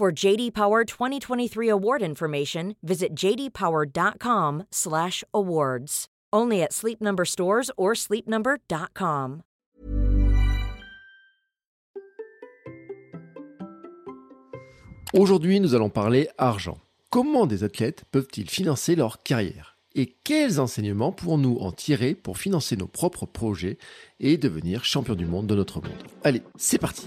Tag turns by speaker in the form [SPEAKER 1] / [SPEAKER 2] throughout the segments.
[SPEAKER 1] For JD Power 2023 award information, visit jdpower.com/awards. Only at Sleep Number stores or sleepnumber.com.
[SPEAKER 2] Aujourd'hui, nous allons parler argent. Comment des athlètes peuvent-ils financer leur carrière? Et quels enseignements pourrons-nous en tirer pour financer nos propres projets et devenir champion du monde de notre monde? Allez, c'est parti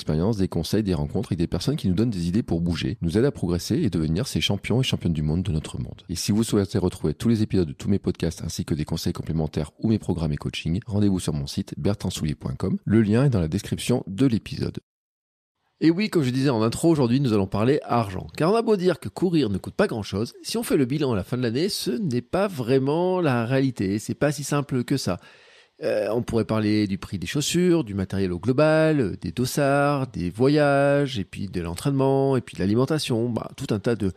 [SPEAKER 2] expérience, des conseils, des rencontres avec des personnes qui nous donnent des idées pour bouger, nous aident à progresser et devenir ces champions et championnes du monde de notre monde. Et si vous souhaitez retrouver tous les épisodes de tous mes podcasts ainsi que des conseils complémentaires ou mes programmes et coaching, rendez-vous sur mon site bertrandsoulier.com. Le lien est dans la description de l'épisode. Et oui, comme je disais en intro, aujourd'hui nous allons parler argent. Car on a beau dire que courir ne coûte pas grand chose, si on fait le bilan à la fin de l'année, ce n'est pas vraiment la réalité, c'est pas si simple que ça. Euh, on pourrait parler du prix des chaussures, du matériel au global, euh, des dossards, des voyages, et puis de l'entraînement, et puis de l'alimentation, bah, tout un tas de,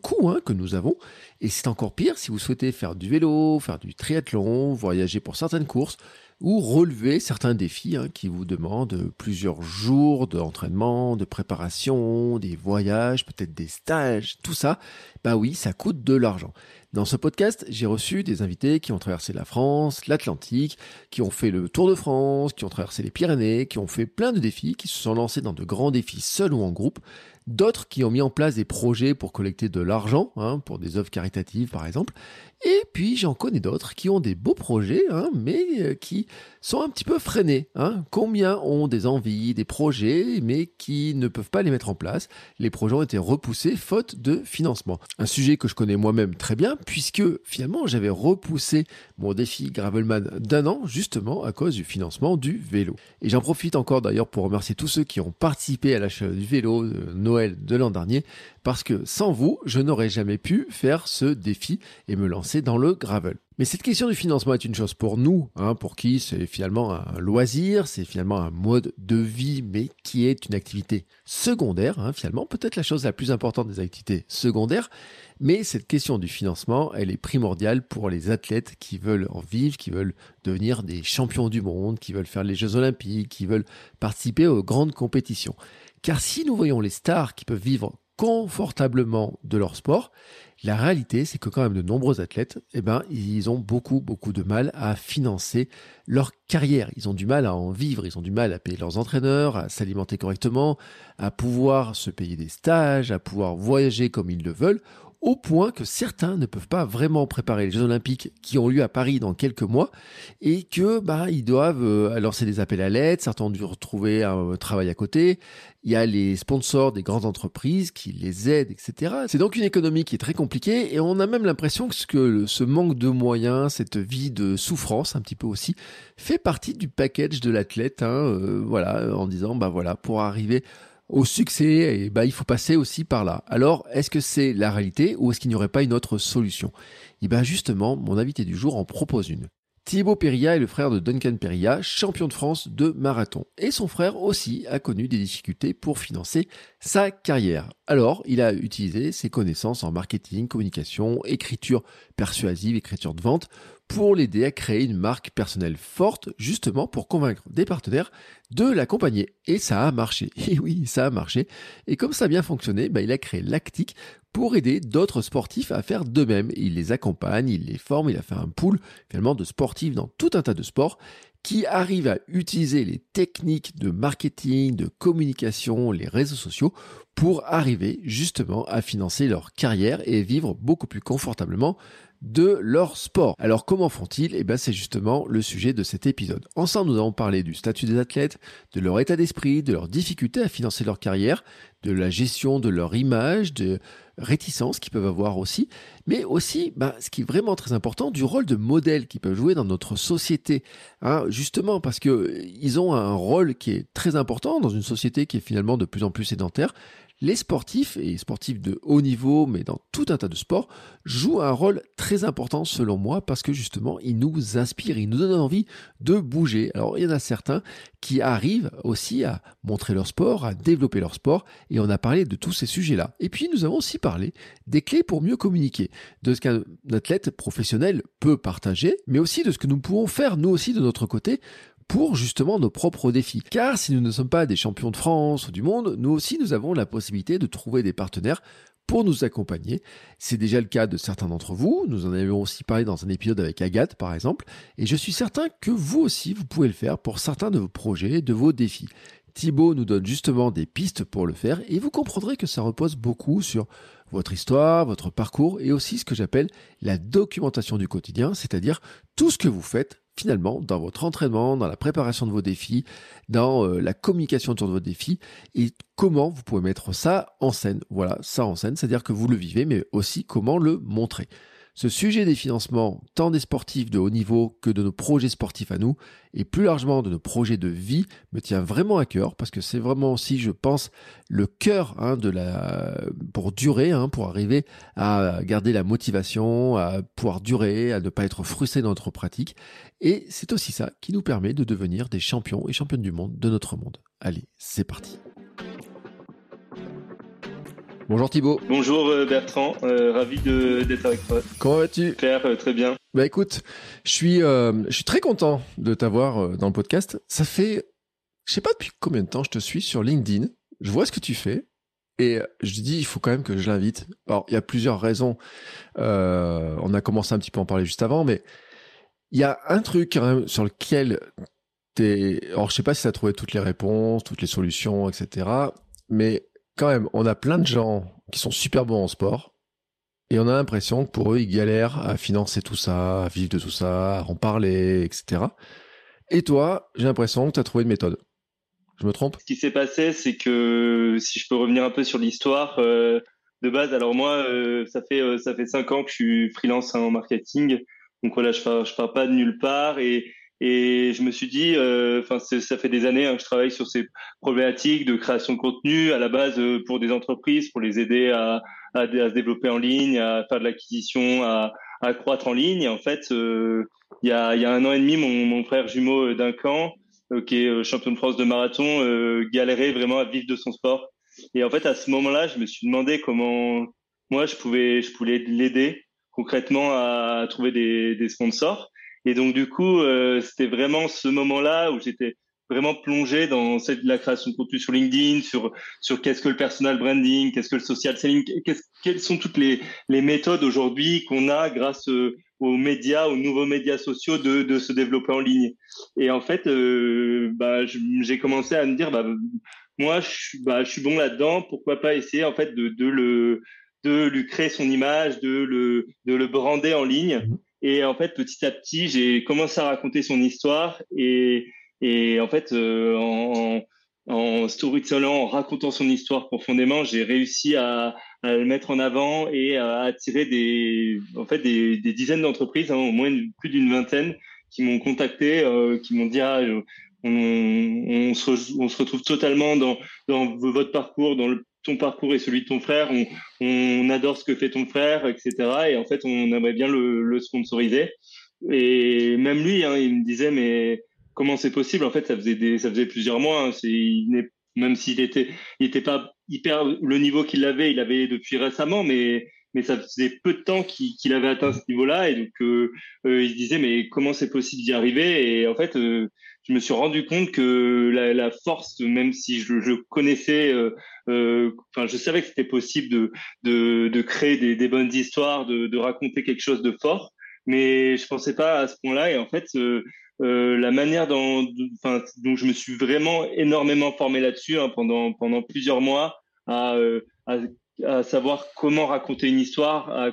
[SPEAKER 2] coûts hein, que nous avons. Et c'est encore pire si vous souhaitez faire du vélo, faire du triathlon, voyager pour certaines courses, ou relever certains défis hein, qui vous demandent plusieurs jours d'entraînement, de préparation, des voyages, peut-être des stages, tout ça, bah oui, ça coûte de l'argent. Dans ce podcast, j'ai reçu des invités qui ont traversé la France, l'Atlantique, qui ont fait le Tour de France, qui ont traversé les Pyrénées, qui ont fait plein de défis, qui se sont lancés dans de grands défis seuls ou en groupe, d'autres qui ont mis en place des projets pour collecter de l'argent, hein, pour des œuvres caritatives par exemple, et puis j'en connais d'autres qui ont des beaux projets, hein, mais euh, qui sont un petit peu freinés. Hein. Combien ont des envies, des projets, mais qui ne peuvent pas les mettre en place? Les projets ont été repoussés faute de financement. Un sujet que je connais moi-même très bien, puisque finalement j'avais repoussé mon défi Gravelman d'un an, justement à cause du financement du vélo. Et j'en profite encore d'ailleurs pour remercier tous ceux qui ont participé à l'achat du vélo de Noël de l'an dernier, parce que sans vous, je n'aurais jamais pu faire ce défi et me lancer dans le gravel. Mais cette question du financement est une chose pour nous, hein, pour qui c'est finalement un loisir, c'est finalement un mode de vie, mais qui est une activité secondaire, hein, finalement, peut-être la chose la plus importante des activités secondaires. Mais cette question du financement, elle est primordiale pour les athlètes qui veulent en vivre, qui veulent devenir des champions du monde, qui veulent faire les Jeux olympiques, qui veulent participer aux grandes compétitions. Car si nous voyons les stars qui peuvent vivre confortablement de leur sport, la réalité, c'est que quand même de nombreux athlètes, eh ben, ils ont beaucoup, beaucoup de mal à financer leur carrière. Ils ont du mal à en vivre, ils ont du mal à payer leurs entraîneurs, à s'alimenter correctement, à pouvoir se payer des stages, à pouvoir voyager comme ils le veulent, au point que certains ne peuvent pas vraiment préparer les Jeux Olympiques qui ont lieu à Paris dans quelques mois et que bah ils doivent euh, lancer des appels à l'aide, certains ont dû retrouver un travail à côté, il y a les sponsors des grandes entreprises qui les aident, etc. C'est donc une économie qui est très compliquée et on a même l'impression que ce manque de moyens, cette vie de souffrance un petit peu aussi, fait partie du package de l'athlète, hein, euh, voilà, en disant bah voilà pour arriver au succès, et bah, il faut passer aussi par là. Alors, est-ce que c'est la réalité ou est-ce qu'il n'y aurait pas une autre solution? Et bien justement, mon invité du jour en propose une. Thibaut Perilla est le frère de Duncan Perilla, champion de France de marathon. Et son frère aussi a connu des difficultés pour financer sa carrière. Alors, il a utilisé ses connaissances en marketing, communication, écriture persuasive, écriture de vente pour l'aider à créer une marque personnelle forte, justement pour convaincre des partenaires de l'accompagner. Et ça a marché. Et oui, ça a marché. Et comme ça a bien fonctionné, bah, il a créé Lactic pour aider d'autres sportifs à faire de même. Il les accompagne, il les forme, il a fait un pool finalement de sportifs dans tout un tas de sports qui arrivent à utiliser les techniques de marketing, de communication, les réseaux sociaux pour arriver justement à financer leur carrière et vivre beaucoup plus confortablement de leur sport. Alors comment font-ils? Eh bien c'est justement le sujet de cet épisode. Ensemble nous allons parler du statut des athlètes, de leur état d'esprit, de leurs difficultés à financer leur carrière, de la gestion de leur image, de réticences qu'ils peuvent avoir aussi, mais aussi, bah, ce qui est vraiment très important, du rôle de modèle qu'ils peuvent jouer dans notre société. Hein, justement parce que ils ont un rôle qui est très important dans une société qui est finalement de plus en plus sédentaire les sportifs, et sportifs de haut niveau, mais dans tout un tas de sports, jouent un rôle très important selon moi parce que justement, ils nous inspirent, ils nous donnent envie de bouger. Alors, il y en a certains qui arrivent aussi à montrer leur sport, à développer leur sport, et on a parlé de tous ces sujets-là. Et puis, nous avons aussi parlé des clés pour mieux communiquer, de ce qu'un athlète professionnel peut partager, mais aussi de ce que nous pouvons faire, nous aussi, de notre côté, pour justement nos propres défis. Car si nous ne sommes pas des champions de France ou du monde, nous aussi nous avons la possibilité de trouver des partenaires pour nous accompagner. C'est déjà le cas de certains d'entre vous. Nous en avions aussi parlé dans un épisode avec Agathe, par exemple. Et je suis certain que vous aussi, vous pouvez le faire pour certains de vos projets, de vos défis. Thibaut nous donne justement des pistes pour le faire et vous comprendrez que ça repose beaucoup sur votre histoire, votre parcours et aussi ce que j'appelle la documentation du quotidien, c'est-à-dire tout ce que vous faites finalement dans votre entraînement, dans la préparation de vos défis, dans euh, la communication autour de vos défis et comment vous pouvez mettre ça en scène. Voilà, ça en scène, c'est-à-dire que vous le vivez, mais aussi comment le montrer. Ce sujet des financements, tant des sportifs de haut niveau que de nos projets sportifs à nous, et plus largement de nos projets de vie, me tient vraiment à cœur parce que c'est vraiment aussi, je pense, le cœur hein, de la pour durer, hein, pour arriver à garder la motivation, à pouvoir durer, à ne pas être frustré dans notre pratique. Et c'est aussi ça qui nous permet de devenir des champions et championnes du monde de notre monde. Allez, c'est parti. Bonjour Thibaut.
[SPEAKER 3] Bonjour euh, Bertrand, euh, ravi d'être avec toi.
[SPEAKER 2] Comment vas-tu?
[SPEAKER 3] Faire euh, très bien.
[SPEAKER 2] Bah écoute, je suis, je suis très content de t'avoir dans le podcast. Ça fait, je sais pas depuis combien de temps je te suis sur LinkedIn. Je vois ce que tu fais. Et je dis, il faut quand même que je l'invite. Alors, il y a plusieurs raisons. on a commencé un petit peu à en parler juste avant, mais il y a un truc quand même sur lequel t'es. Alors, je sais pas si tu as trouvé toutes les réponses, toutes les solutions, etc. Mais quand même, on a plein de gens qui sont super bons en sport. Et on a l'impression que pour eux, ils galèrent à financer tout ça, à vivre de tout ça, à en parler, etc. Et toi, j'ai l'impression que tu as trouvé une méthode. Je me trompe?
[SPEAKER 3] Ce qui s'est passé, c'est que si je peux revenir un peu sur l'histoire euh, de base, alors moi, euh, ça fait euh, ça fait cinq ans que je suis freelance en marketing, donc voilà, je pars pas de nulle part et et je me suis dit, euh, enfin, ça fait des années hein, que je travaille sur ces problématiques de création de contenu à la base euh, pour des entreprises, pour les aider à, à, se développer en ligne, à faire de l'acquisition, à, à croître en ligne. Et en fait, euh, il y, a, y a un an et demi, mon, mon frère jumeau d'un camp, qui est champion de France de marathon, galérait vraiment à vivre de son sport. Et en fait, à ce moment-là, je me suis demandé comment moi je pouvais, je pouvais l'aider concrètement à trouver des, des sponsors. Et donc du coup, euh, c'était vraiment ce moment-là où j'étais vraiment plongé dans la création de contenu sur LinkedIn, sur sur qu'est-ce que le personal branding, qu'est-ce que le social selling, quelles sont toutes les les méthodes aujourd'hui qu'on a grâce euh, aux médias, aux nouveaux médias sociaux de de se développer en ligne. Et en fait, euh, bah j'ai commencé à me dire bah moi je bah je suis bon là-dedans, pourquoi pas essayer en fait de de le de lui créer son image, de le de le brander en ligne. Et en fait, petit à petit, j'ai commencé à raconter son histoire et, et en fait, euh, en, en storytelling, en racontant son histoire profondément, j'ai réussi à, à, le mettre en avant et à attirer des, en fait, des, des dizaines d'entreprises, hein, au moins plus d'une vingtaine, qui m'ont contacté, euh, qui m'ont dit ah, on, on, se, on, se, retrouve totalement dans, dans votre parcours, dans le ton parcours et celui de ton frère, on, on, adore ce que fait ton frère, etc. Et en fait, on aimerait bien le, le sponsoriser. Et même lui, hein, il me disait, mais comment c'est possible? En fait, ça faisait des, ça faisait plusieurs mois. Hein, il même s'il était, il était pas hyper le niveau qu'il avait, il avait depuis récemment, mais mais ça faisait peu de temps qu'il avait atteint ce niveau-là et donc euh, euh, il se disait mais comment c'est possible d'y arriver et en fait euh, je me suis rendu compte que la, la force même si je, je connaissais euh, euh, enfin je savais que c'était possible de, de, de créer des, des, bonnes histoires de, de raconter quelque chose de fort mais je pensais pas à ce point-là et en fait la manière dont, dont je me suis vraiment énormément formé là-dessus hein, pendant pendant plusieurs mois, à, à, à, savoir comment raconter une histoire, à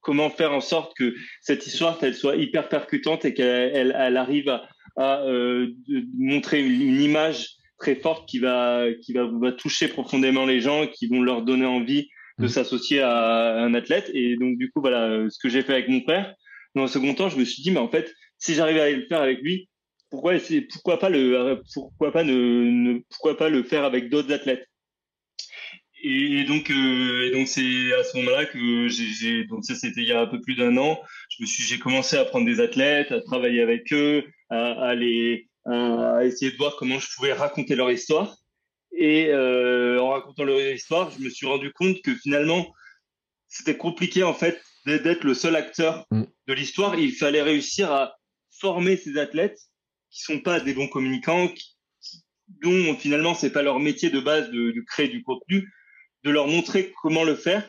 [SPEAKER 3] comment faire en sorte que cette histoire elle soit hyper percutante et qu'elle elle, arrive à, à euh, montrer une, une, image très forte qui va qui va, va toucher profondément les gens, qui vont leur donner envie de mmh. s'associer à un athlète. Et donc du coup voilà euh, ce que j'ai fait avec mon père. Dans un second temps, je me suis dit mais en fait si j'arrivais à le faire avec lui, pourquoi pourquoi pas le pourquoi pas ne, ne pourquoi pas le faire avec d'autres athlètes? Et, donc, euh, donc c'est à ce moment-là que j'ai, donc ça c'était il y a un peu plus d'un an. Je me suis, j'ai commencé à prendre des athlètes, à travailler avec eux, à, à les, à essayer de voir comment je pouvais raconter leur histoire. Et euh, en racontant leur histoire, je me suis rendu compte que finalement, c'était compliqué en fait d'être le seul acteur mm. de l'histoire. Il fallait réussir à former ces athlètes qui sont pas des bons communicants, qui, dont finalement c'est pas leur métier de base de, de créer du contenu, de leur montrer comment le faire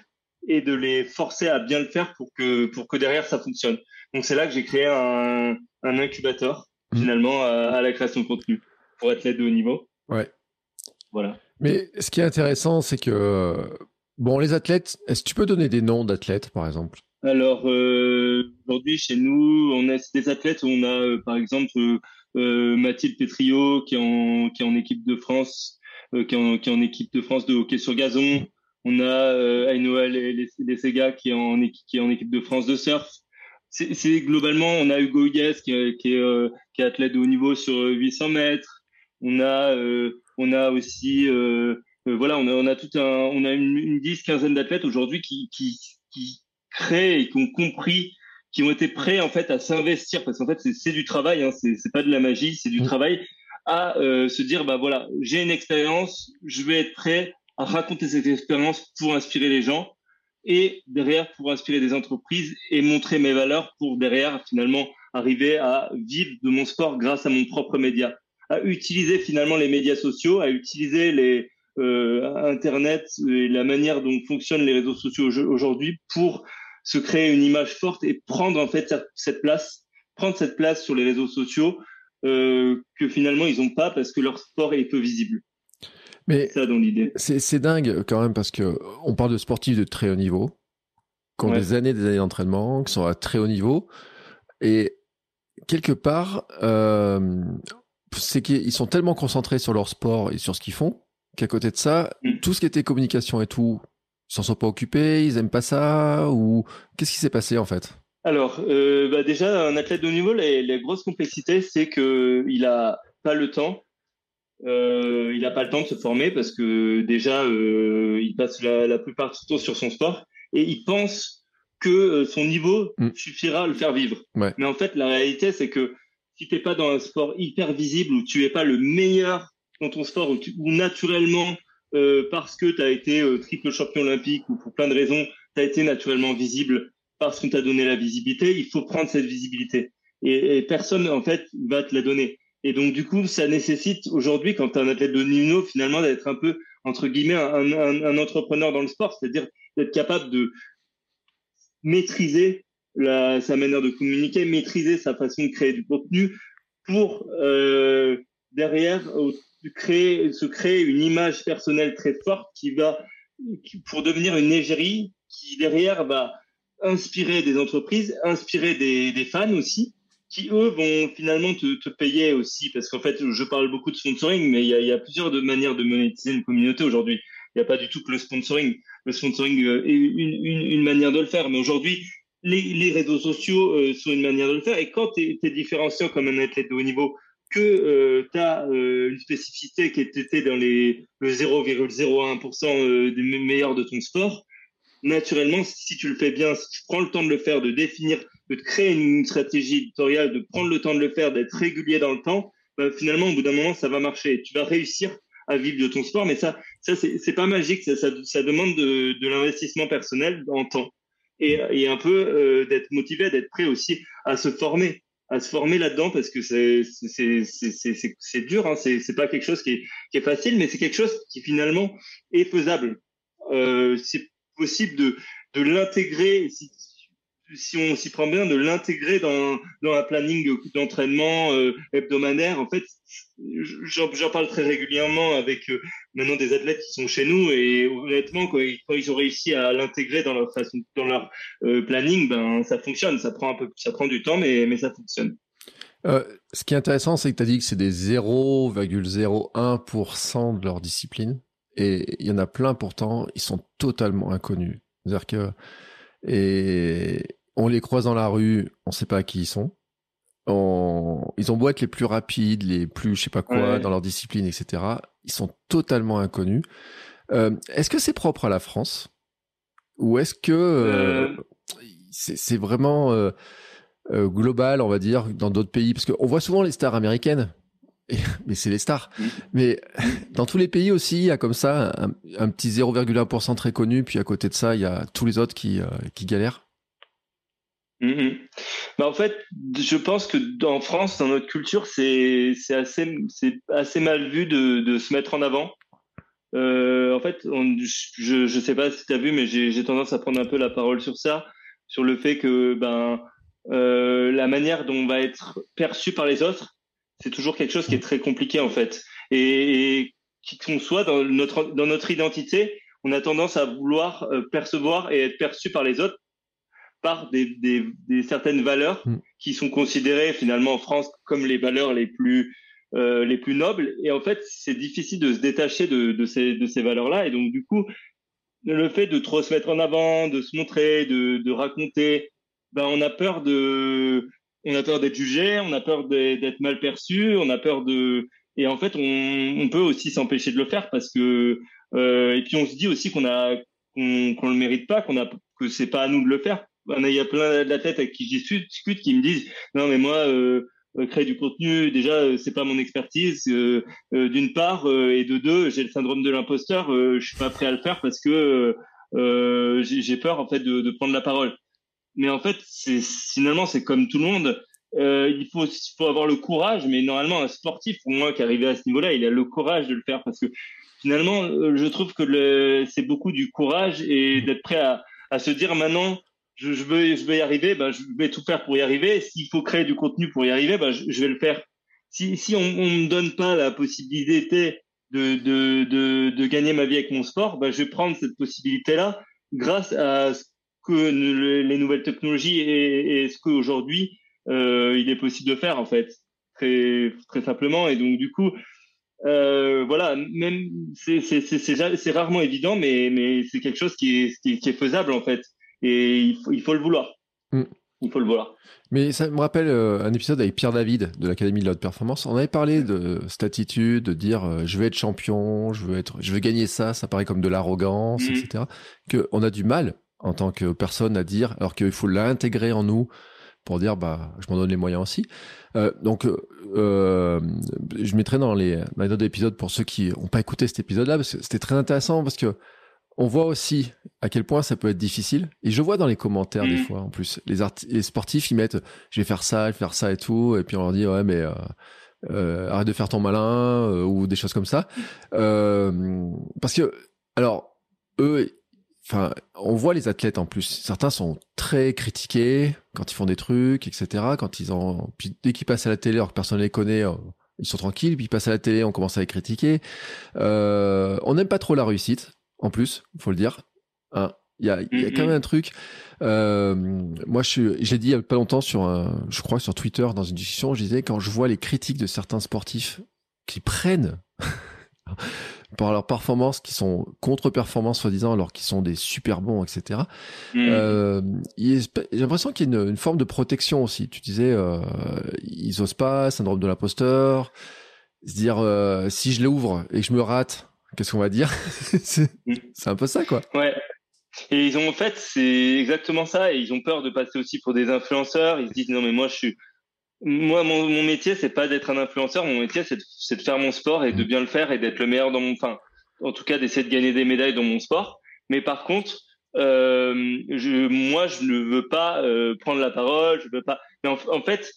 [SPEAKER 3] et de les forcer à bien le faire pour que, pour que derrière ça fonctionne. Donc c'est là que j'ai créé un, un incubateur mmh. finalement à, la création de contenu pour athlètes de haut niveau.
[SPEAKER 2] Ouais.
[SPEAKER 3] Voilà.
[SPEAKER 2] Mais ce qui est intéressant, c'est que bon, les athlètes, est-ce que tu peux donner des noms d'athlètes par exemple?
[SPEAKER 3] Alors euh, aujourd'hui chez nous, on a des athlètes. On a euh, par exemple euh, Mathilde Petrio qui est en qui est en équipe de France euh, qui, est en, qui, en, équipe de France de hockey sur gazon. On a euh, Ainoa les, Sega qui est, en, qui est en équipe de France de surf. C'est globalement, on a Hugo Hugues qui, qui, est, euh, qui est athlète de haut niveau sur 800 mètres. On a, on a aussi, voilà, on a, on a tout un, on a une, une dix, quinzaine d'athlètes aujourd'hui qui, qui, qui créent et qui ont compris qui ont été prêts en fait à s'investir parce qu'en fait c'est du travail, hein, c'est pas de la magie, c'est du mmh. travail à euh, se dire bah voilà j'ai une expérience je vais être prêt à raconter cette expérience pour inspirer les gens et derrière pour inspirer des entreprises et montrer mes valeurs pour derrière finalement arriver à vivre de mon sport grâce à mon propre média. À utiliser finalement les médias sociaux à utiliser les euh, internet et la manière dont fonctionnent les réseaux sociaux aujourd'hui pour se créer une image forte et prendre en fait cette place prendre cette place sur les réseaux sociaux euh, que finalement ils n'ont pas parce que leur sport est peu visible.
[SPEAKER 2] Mais c'est dingue quand même parce que on parle de sportifs de très haut niveau, qui ont des années, des années d'entraînement, qui sont à très haut niveau, et quelque part, euh, c'est qu'ils sont tellement concentrés sur leur sport et sur ce qu'ils font qu'à côté de ça, mm. tout ce qui était communication et tout, ils s'en sont pas occupés, ils aiment pas ça ou qu'est-ce qui s'est passé en fait?
[SPEAKER 3] Alors, euh, bah déjà, un athlète de haut niveau, la, grosse complexité, c'est qu'il n'a pas le temps. Euh, il n'a pas le temps de se former parce que déjà, euh, il passe la, plupart du temps sur son sport et il pense que son niveau mm. suffira à le faire vivre. Mais en fait, la réalité, c'est que si tu n'es pas dans un sport hyper visible, où tu n'es pas le meilleur dans ton sport, où, naturellement, parce que tu as été triple champion olympique ou pour plein de raisons, tu as été naturellement visible parce qu'on t'a donné la visibilité, il faut prendre cette visibilité. Et, personne, en fait, va te la donner. Et donc, du coup, ça nécessite aujourd'hui, quand tu es un athlète de niveau, finalement, d'être un peu, entre guillemets, un, entrepreneur dans le sport, c'est-à-dire d'être capable de maîtriser sa manière de communiquer, maîtriser sa façon de créer du contenu pour, euh, derrière, se créer une image personnelle très forte qui va, pour devenir une égérie qui, derrière, va inspirer des entreprises, inspirer des, fans aussi, qui eux vont finalement te, payer aussi, parce qu'en fait, je parle beaucoup de sponsoring, mais il y a, plusieurs de manières de monétiser une communauté aujourd'hui. Il n'y a pas du tout que le sponsoring. Le sponsoring euh, est une, manière de le faire, mais aujourd'hui, les, réseaux sociaux euh, sont une manière de le faire. Et quand tu es, différenciant comme un athlète de haut niveau, que euh, tu as euh, une spécificité qui était dans les, le 0,01% des meilleurs de ton sport, naturellement, si tu le fais bien, si tu prends le temps de le faire, de définir, de créer une stratégie éditoriale, de prendre le temps de le faire, d'être régulier dans le temps, bah, finalement, au bout d'un moment, ça va marcher. Tu vas réussir à vivre de ton sport, mais ça, ça c'est pas magique. Ça, ça, ça demande de, de l'investissement personnel en temps et, et un peu euh, d'être motivé, d'être prêt aussi à se former, à se former là-dedans parce que c'est c'est dur. Hein. C'est pas quelque chose qui est, qui est facile, mais c'est quelque chose qui finalement est faisable. Euh, possible de, de l'intégrer. Si, on s'y prend bien, de l'intégrer dans, dans un planning d'entraînement euh, hebdomadaire. En fait, j'en parle très régulièrement avec euh, maintenant des athlètes qui sont chez nous et honnêtement, quand ils, quand ils ont réussi à l'intégrer dans leur façon, dans leur euh, planning, ben ça fonctionne. Ça prend un peu, ça prend du temps, mais mais ça fonctionne.
[SPEAKER 2] ce qui est intéressant, c'est que tu as dit que c'est des 0,01% de leur discipline. Et il y en a plein pourtant, ils sont totalement inconnus. C'est-à-dire que et on les croise dans la rue, on sait pas qui ils sont. Ils ont beau être les plus rapides, les plus je sais pas quoi dans leur discipline, etc. Ils sont totalement inconnus. Euh, est-ce que c'est propre à la France? Ou est-ce que euh, euh. c'est vraiment global, on va dire, dans d'autres pays? Parce qu'on voit souvent les stars américaines, mais c'est les stars. Mm. Mais dans tous les pays aussi, il y a comme ça un, petit 0,1% très connu, puis à côté de ça, il y a tous les autres qui, qui galèrent.
[SPEAKER 3] Mm-hmm. Bah en fait, je pense que en France, dans notre culture, c'est assez, assez mal vu de, de, se mettre en avant. Euh, en fait, on, je ne sais pas si tu as vu, mais j'ai tendance à prendre un peu la parole sur ça, sur le fait que ben, euh, la manière dont on va être perçu par les autres, c'est toujours quelque chose qui est très compliqué en fait. Et, et qui qu'on soit dans notre, dans notre identité, on a tendance à vouloir euh, percevoir et être perçu par les autres par des, des, des certaines valeurs mm. qui sont considérées finalement en France comme les valeurs les plus euh, les plus nobles. Et en fait, c'est difficile de se détacher de, de ces, de ces valeurs-là. Et donc, du coup, le fait de trop se mettre en avant, de se montrer, de, de raconter, ben, on a peur de, on a peur d'être jugé, on a peur d'être mal perçu, on a peur de, et en fait, on, peut aussi s'empêcher de le faire parce que, euh, et puis on se dit aussi qu'on a, qu'on le mérite pas, qu'on a, que c'est pas à nous de le faire. Il y a plein d'athlètes avec qui je discute qui me disent non mais moi euh, euh, créer du contenu déjà euh, c'est pas mon expertise d'une part et de deux j'ai le syndrome de l'imposteur je suis pas prêt à le faire parce que j'ai peur en fait de, de, prendre la parole mais en fait finalement c'est comme tout le monde il faut il faut avoir le courage mais normalement un sportif pour moi qui est arrivé à ce niveau-là il a le courage de le faire parce que finalement je trouve que c'est beaucoup du courage et d'être prêt à, se dire maintenant je, je, veux, y arriver, ben, je vais tout faire pour y arriver. S'il faut créer du contenu pour y arriver, ben, je, vais le faire. Si, on ne me donne pas la possibilité de, gagner ma vie avec mon sport, ben, je vais prendre cette possibilité-là grâce à ce que les nouvelles technologies et, et ce qu'aujourd'hui euh, il est possible de faire en fait, très, très simplement. Et donc du coup, euh, voilà, même c'est rarement évident, mais, mais c'est quelque chose qui est, qui est faisable en fait et il faut, il faut le vouloir. Mm. Il faut le vouloir.
[SPEAKER 2] Mais ça me rappelle euh, un épisode avec Pierre David de l'Académie de la haute performance. On avait parlé de cette attitude, de dire je vais être champion, je veux être, je veux gagner ça. Ça paraît comme de l'arrogance, mm. etc. Que on a du mal en tant que personne à dire, alors qu'il faut l'intégrer en nous pour dire bah je m'en donne les moyens aussi. Euh, donc euh, je mettrai dans les, dans les notes d'épisode pour ceux qui n'ont pas écouté cet épisode-là parce que c'était très intéressant parce que on voit aussi à quel point ça peut être difficile. Et je vois dans les commentaires des mm. fois, en plus, les, les, sportifs, ils mettent, je vais faire ça, je vais faire ça et tout, et puis on leur dit, ouais, mais euh, euh, arrête de faire ton malin euh, ou des choses comme ça. parce que, alors, eux, enfin, on voit les athlètes en plus. Certains sont très critiqués quand ils font des trucs, etc. Quand ils ont, puis dès qu'ils passent à la télé, alors que personne ne les connaît. ils sont tranquilles, puis ils passent à la télé, on commence à les critiquer. on n'aime pas trop la réussite en plus, faut le dire. Hein, il y a, y a quand même un truc. Euh, moi, je j'ai dit il y a pas longtemps sur, un, je crois sur Twitter dans une discussion, je disais quand je vois les critiques de certains sportifs qui prennent par leurs performances, qui sont contre-performances soi-disant, alors qu'ils sont des super bons, etc. Mmh. Euh, j'ai l'impression qu'il y a une, forme de protection aussi. Tu disais, euh, ils osent pas, syndrome de l'imposteur, se dire euh, si je l'ouvre et que je me rate, Qu'est-ce qu'on va dire mm. C'est un peu ça, quoi.
[SPEAKER 3] Ouais. Et ils ont en fait, c'est exactement ça. Et ils ont peur de passer aussi pour des influenceurs. Ils se disent non, mais moi, je suis. Moi, mon, mon métier, c'est pas d'être un influenceur. Mon métier, c'est de, de, faire mon sport et de mm. bien le faire et d'être le meilleur dans mon. Enfin, en tout cas, d'essayer de gagner des médailles dans mon sport. Mais par contre, euh, je, moi, je ne veux pas euh, prendre la parole. Je veux pas. Mais en, en fait,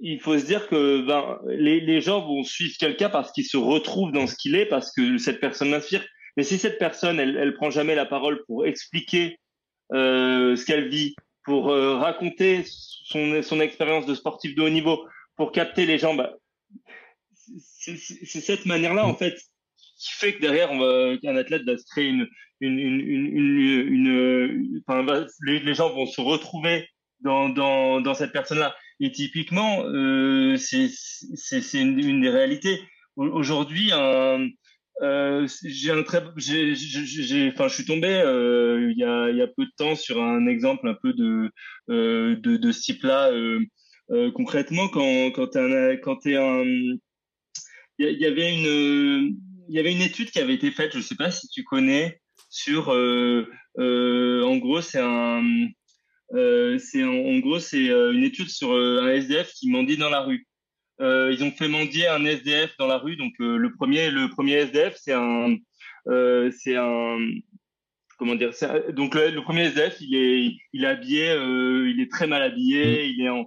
[SPEAKER 3] il faut se dire que ben, les, les gens vont suivre quelqu'un parce qu'ils se retrouvent dans ce qu'il est, parce que cette personne l'inspire. Mais si cette personne, elle, elle prend jamais la parole pour expliquer euh, ce qu'elle vit, pour raconter son, son expérience de sportif de haut niveau, pour capter les gens, bah, c'est cette manière-là, en fait, qui fait que derrière, on va, qu'un athlète va se créer une, une, une, une, enfin, les, gens vont se retrouver dans, dans, dans cette personne-là. Et typiquement, euh, c'est, une, des réalités. Aujourd'hui, un, euh, j'ai un très, j'ai, j'ai, enfin, je suis tombé euh, il y a, il y a peu de temps sur un exemple un peu de, euh, de, de ce type-là. Euh, euh, concrètement, quand, quand t'es un, quand t'es un, il y, y, avait une, il y avait une étude qui avait été faite, je sais pas si tu connais, sur, en gros, c'est un, c'est en, gros c'est une étude sur un SDF qui mendie dans la rue. Ils ont fait mendier un SDF dans la rue. Donc le premier, le premier SDF, c'est un, c'est un, comment dire donc le, premier SDF il est il est habillé euh, il est très mal habillé mmh. il est en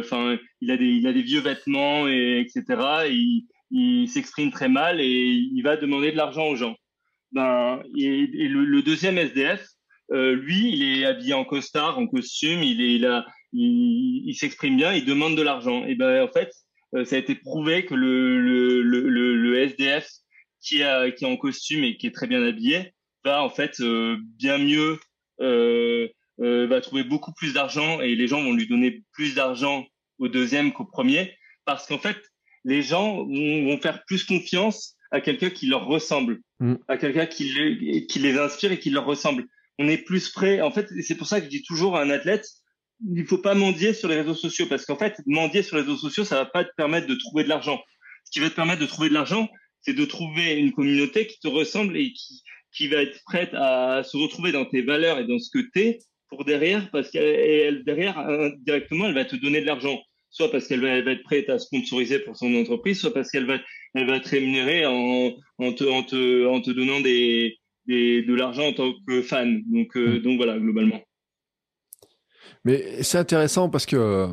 [SPEAKER 3] enfin il a des il a des vieux vêtements et etc il il s'exprime très mal et il va demander de l'argent aux gens ben, et, le, deuxième SDF, euh, lui, il est habillé en costard, en costume, il est, il a, il, il s'exprime bien, il demande de l'argent. Et ben, en fait, euh, ça a été prouvé que le, le, le, le SDF qui, a, qui est en costume et qui est très bien habillé va en fait euh, bien mieux, euh, euh, va trouver beaucoup plus d'argent et les gens vont lui donner plus d'argent au deuxième qu'au premier parce qu'en fait, les gens vont, faire plus confiance à quelqu'un qui leur ressemble, mm. à quelqu'un qui, les, qui les inspire et qui leur ressemble. On est plus prêt. En fait, c'est pour ça que je dis toujours à un athlète, il faut pas mendier sur les réseaux sociaux parce qu'en fait, mendier sur les réseaux sociaux, ça va pas te permettre de trouver de l'argent. Ce qui va te permettre de trouver de l'argent, c'est de trouver une communauté qui te ressemble et qui, qui va être prête à se retrouver dans tes valeurs et dans ce que tu es pour derrière, parce qu'elle derrière, directement, elle va te donner de l'argent soit parce qu'elle va, être prête à sponsoriser pour son entreprise, soit parce qu'elle va, elle va te rémunérer en, en, te, en, te, en te donnant des, des, de l'argent en tant que fan. Donc, euh, mm. donc voilà, globalement.
[SPEAKER 2] Mais c'est intéressant parce que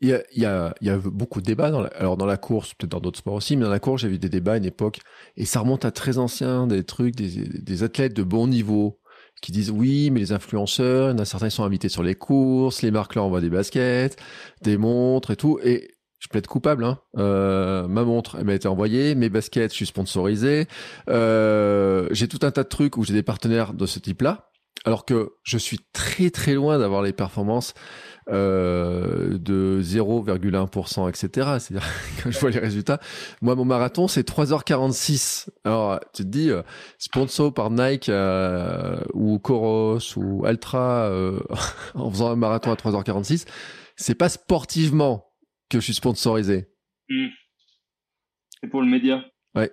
[SPEAKER 2] il y a, y, a, y a beaucoup de débats. Dans la, alors dans la course, peut-être dans d'autres sports aussi, mais dans la course, j'ai vu des débats à une époque, et ça remonte à très ancien, des trucs, des, des athlètes de bon niveau qui disent oui, mais les influenceurs, il y en a certains qui sont invités sur les courses, les marques leur envoient des baskets, des montres et tout. Et je peux être coupable, hein. Euh, ma montre, elle m'a été envoyée, mes baskets, je suis sponsorisé. Euh, j'ai tout un tas de trucs où j'ai des partenaires de ce type-là, alors que je suis très très loin d'avoir les performances euh, de 0,1%, etc. C'est-à-dire, quand je vois les résultats, moi, mon marathon, c'est 3h46. Alors, tu te dis, euh, sponsor par Nike euh, ou Coros ou Altra euh, en faisant un marathon à 3h46, c'est pas sportivement que je suis sponsorisé.
[SPEAKER 3] Mmh. C'est pour le média.
[SPEAKER 2] Ouais.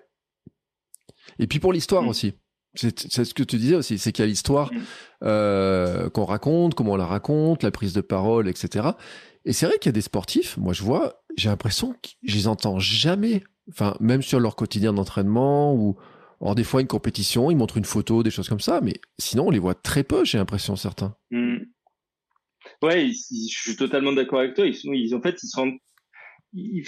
[SPEAKER 2] Et puis pour l'histoire mmh. aussi. C'est ce que tu disais aussi, c'est qu'il y a l'histoire euh, qu'on raconte, comment on la raconte, la prise de parole, etc. Et c'est vrai qu'il y a des sportifs, moi je vois, j'ai l'impression que je les entends jamais, enfin même sur leur quotidien d'entraînement ou alors des fois une compétition, ils montrent une photo, des choses comme ça, mais sinon on les voit très peu, j'ai l'impression certains.
[SPEAKER 3] Mm. Ouais, je suis totalement d'accord avec toi. Ils sont, en fait, ils sont,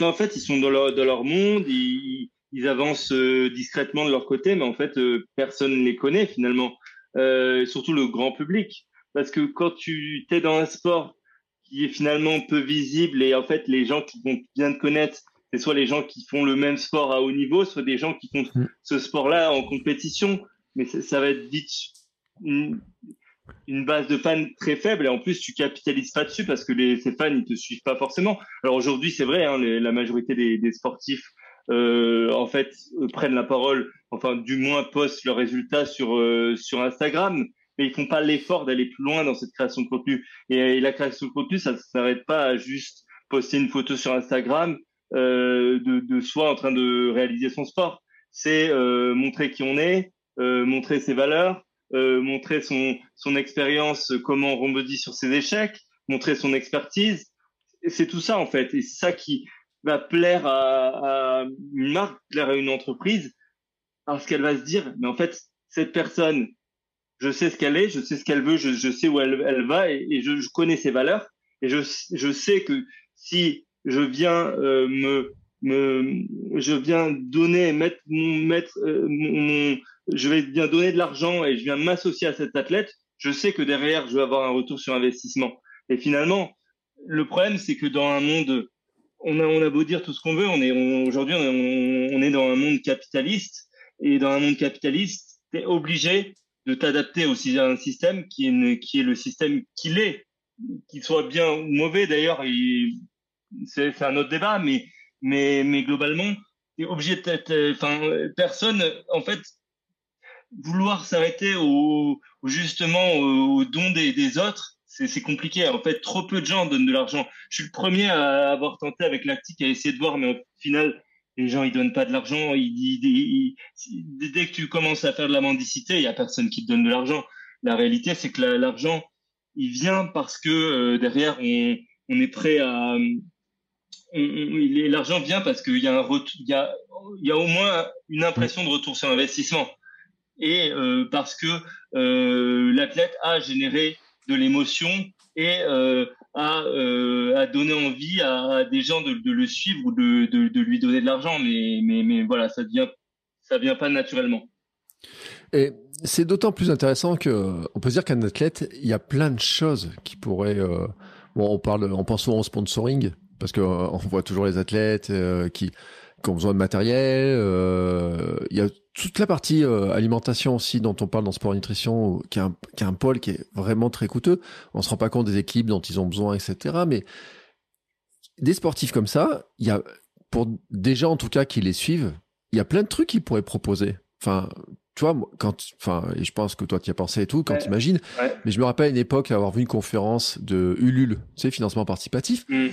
[SPEAKER 3] en fait, ils sont dans leur, dans leur monde. Ils, ils avancent euh, discrètement de leur côté, mais en fait, euh, personne ne les connaît finalement, euh, surtout le grand public. Parce que quand tu es dans un sport qui est finalement peu visible et en fait, les gens qui vont bien te connaître, c'est soit les gens qui font le même sport à haut niveau, soit des gens qui font mm. ce sport-là en compétition. Mais ça, va être vite une, base de fans très faible et en plus tu capitalises pas dessus parce que les, ces fans ils te suivent pas forcément. Alors aujourd'hui c'est vrai, hein, la majorité des, des sportifs euh, en fait euh, prennent la parole, enfin du moins postent leurs résultats sur euh, sur Instagram, mais ils font pas l'effort d'aller plus loin dans cette création de contenu. Et, la création de contenu, ça ne s'arrête pas à juste poster une photo sur Instagram euh, de, de soi en train de réaliser son sport. C'est euh, montrer qui on est, montrer ses valeurs, montrer son son expérience, comment on rebondit sur ses échecs, montrer son expertise. C'est tout ça en fait, et c'est ça qui va plaire à, une marque, plaire à une entreprise, parce qu'elle va se dire, mais en fait, cette personne, je sais ce qu'elle est, je sais ce qu'elle veut, je, sais où elle, elle va et, je, connais ses valeurs et je, je sais que si je viens euh, me, me, je viens donner, mettre mon, mettre euh, mon, je vais bien donner de l'argent et je viens m'associer à cet athlète, je sais que derrière, je vais avoir un retour sur investissement. Et finalement, le problème, c'est que dans un monde, on a, on a beau dire tout ce qu'on veut, on est aujourd'hui, on, est dans un monde capitaliste, et dans un monde capitaliste, tu es obligé de t'adapter aussi à un système qui est, qui est le système qu'il est, qu'il soit bien ou mauvais d'ailleurs, c'est un autre débat, mais, mais, mais globalement, tu es obligé de, enfin, personne, en fait, vouloir s'arrêter au, justement au, don des autres, c'est compliqué. En fait, trop peu de gens donnent de l'argent. Je suis le premier à avoir tenté avec Lactique à essayer de voir, mais au final, les gens ils donnent pas de l'argent. Dès que tu commences à faire de la mendicité, il y a personne qui te donne de l'argent. La réalité, c'est que l'argent, il vient parce que euh, derrière, on, on, est prêt à. L'argent vient parce qu'il y a y a, y a au moins une impression de retour sur investissement et euh, parce que euh, l'athlète a généré de l'émotion et euh, a, a donné envie à, des gens de, de, le suivre ou de, de, lui donner de l'argent. Mais, mais, mais voilà, ça vient, ça vient pas naturellement.
[SPEAKER 2] Et c'est d'autant plus intéressant que on peut dire qu'un athlète, il y a plein de choses qui pourraient. Euh, bon, on parle, on pense souvent au sponsoring parce que on voit toujours les athlètes qui, qui ont besoin de matériel. Il y a toute la partie euh, alimentation aussi dont on parle dans Sport Nutrition, qui est, un, qui un pôle qui est vraiment très coûteux. On se rend pas compte des équipes dont ils ont besoin, etc. Mais des sportifs comme ça, il y a pour des gens en tout cas qui les suivent, il y a plein de trucs qu'ils pourraient proposer. Enfin, tu vois, quand, enfin, et je pense que toi tu y as pensé et tout, quand tu imagines. Mais je me rappelle à une époque avoir vu une conférence de Ulule, tu sais, financement participatif. Mm.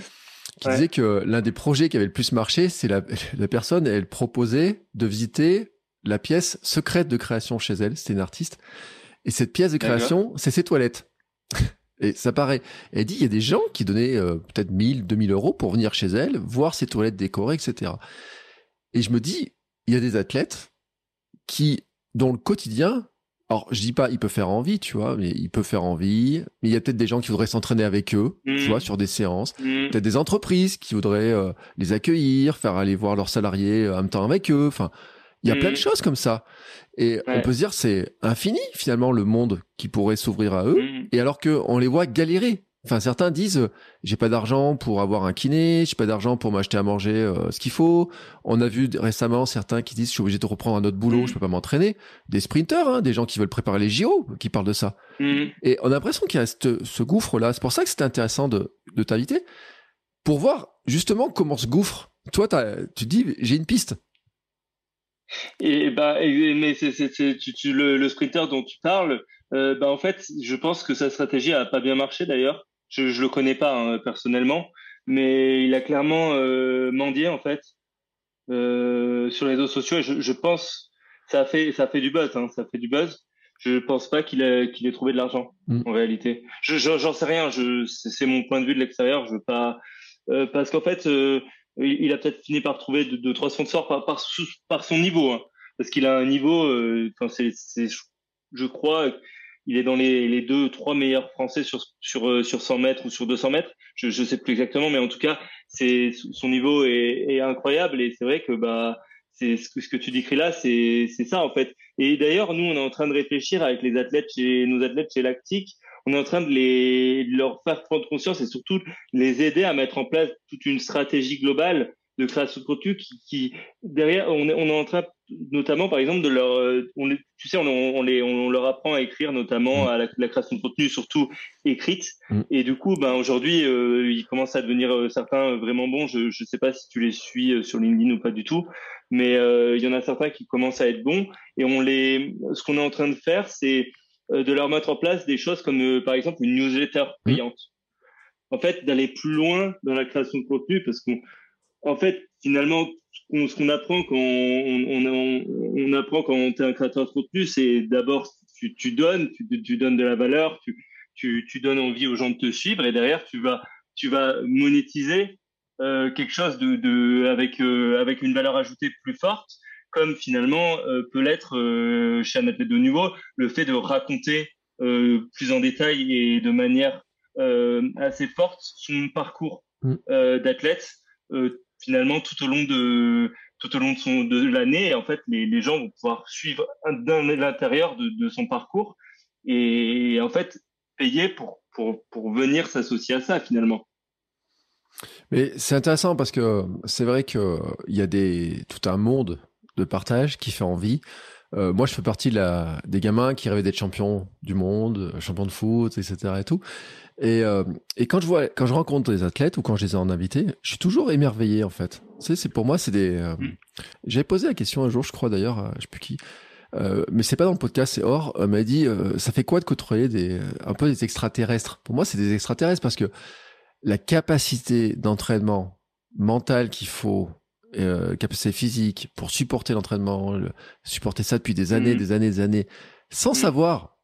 [SPEAKER 2] Qui disait que l'un des projets qui avait le plus marché, c'est la, la personne, elle proposait de visiter la pièce secrète de création chez elle. C'était une artiste. Et cette pièce de création, c'est ses toilettes. Et ça paraît. Elle dit, il y a des gens qui donnaient euh, peut-être 1000, 2000 euros pour venir chez elle, voir ses toilettes décorées, etc. Et je me dis, il y a des athlètes qui, dont le quotidien, alors je dis pas, il peut faire envie, tu vois, mais il peut faire envie. Mais il y a peut-être des gens qui voudraient s'entraîner avec eux, tu mmh. vois, sur des séances. Mmh. Peut-être des entreprises qui voudraient euh, les accueillir, faire aller voir leurs salariés euh, en même temps avec eux. Enfin, il y a plein de mm. choses comme ça. Et on peut se dire c'est infini finalement le monde qui pourrait s'ouvrir à eux. Mm. Et alors qu'on les voit galérer. Enfin, certains disent j'ai pas d'argent pour avoir un kiné, j'ai pas d'argent pour m'acheter à manger euh, ce qu'il faut. On a vu récemment certains qui disent je suis obligé de reprendre un autre boulot, mm. je peux pas m'entraîner. Des sprinteurs, hein, des gens qui veulent préparer les JO, qui parlent de ça. Et on a l'impression qu'il y a ce gouffre là. C'est pour ça que c'était intéressant de, de t'inviter pour voir justement comment ce gouffre. Toi, tu dis j'ai une piste.
[SPEAKER 3] Et bah, mais c'est, c'est, tu, tu, le, le sprinter dont tu parles, euh, bah en fait, je pense que sa stratégie a pas bien marché d'ailleurs. Je, je le connais pas hein, personnellement, mais il a clairement euh, mendié en fait euh, sur les réseaux sociaux. Et je, je pense ça a fait ça a fait du buzz, hein, ça fait du buzz. Je pense pas qu'il ait qu'il ait trouvé de l'argent mm. en réalité. Je, j'en sais rien. Je, c'est, mon point de vue de l'extérieur. Je veux pas euh, parce qu'en fait il a peut-être fini par trouver deux, trois sponsors par, par, par son niveau, hein, parce qu'il a un niveau. Enfin, c'est, je crois, il est dans les, les deux, trois meilleurs Français sur sur euh, sur 100 mètres ou sur 200 mètres. Je je sais plus exactement, mais en tout cas, c'est son niveau est, est incroyable et c'est vrai que bah c'est ce que, ce que tu décris là, c'est ça en fait. Et d'ailleurs, nous, on est en train de réfléchir avec les athlètes chez nos athlètes chez Lactique on est en train de, les, leur faire prendre conscience et surtout les aider à mettre en place toute une stratégie globale de création de contenu qui, qui derrière on est, on est en train notamment par exemple de leur euh, on tu sais on, on, les on leur apprend à écrire notamment mm. à la, création de contenu surtout écrite mm. et du coup ben aujourd'hui euh, ils commencent à devenir euh, certains vraiment bons je je sais pas si tu les suis euh, sur LinkedIn ou pas du tout mais il y en a certains qui commencent à être bons et on les ce qu'on est en train de faire c'est euh, de leur mettre en place des choses comme euh, par exemple une newsletter mmh. payante. En fait, d'aller plus loin dans la création de contenu parce qu'on, en fait, finalement, ce qu'on apprend quand on, on, on, apprend quand on est un créateur de contenu, c'est d'abord tu, tu, donnes, tu, tu, donnes de la valeur, tu, tu, tu donnes envie aux gens de te suivre et derrière tu vas tu vas monétiser euh, quelque chose de, de avec euh, avec une valeur ajoutée plus forte comme finalement euh, peut l'être chez un athlète de niveau le fait de raconter plus en détail et de manière assez forte son parcours mm. d'athlète finalement tout au long de tout au long de l'année en fait les, gens vont pouvoir suivre d'un l'intérieur de, son parcours et, en fait payer pour, pour, pour venir s'associer à ça finalement.
[SPEAKER 2] Mais c'est intéressant parce que c'est vrai qu'il y a des, tout un monde de partage qui fait envie. Euh, moi, je fais partie des gamins qui rêvaient d'être champion du monde, champion de foot, etc. Et, euh, et quand je vois, quand je rencontre des athlètes ou quand je les ai en invité, je suis toujours émerveillé en fait. Tu sais, c'est pour moi, c'est des. Euh, mm. J'avais posé la question un jour, je crois d'ailleurs, je sais plus qui. Euh, mais c'est pas dans le podcast, c'est hors. Euh, m'a dit, ça fait quoi de côtoyer des un peu des extraterrestres? Pour moi, c'est des extraterrestres parce que la capacité d'entraînement mental qu'il faut, euh, capacité physique pour supporter l'entraînement, supporter ça depuis des années, mm. des années, des années, sans mm. savoir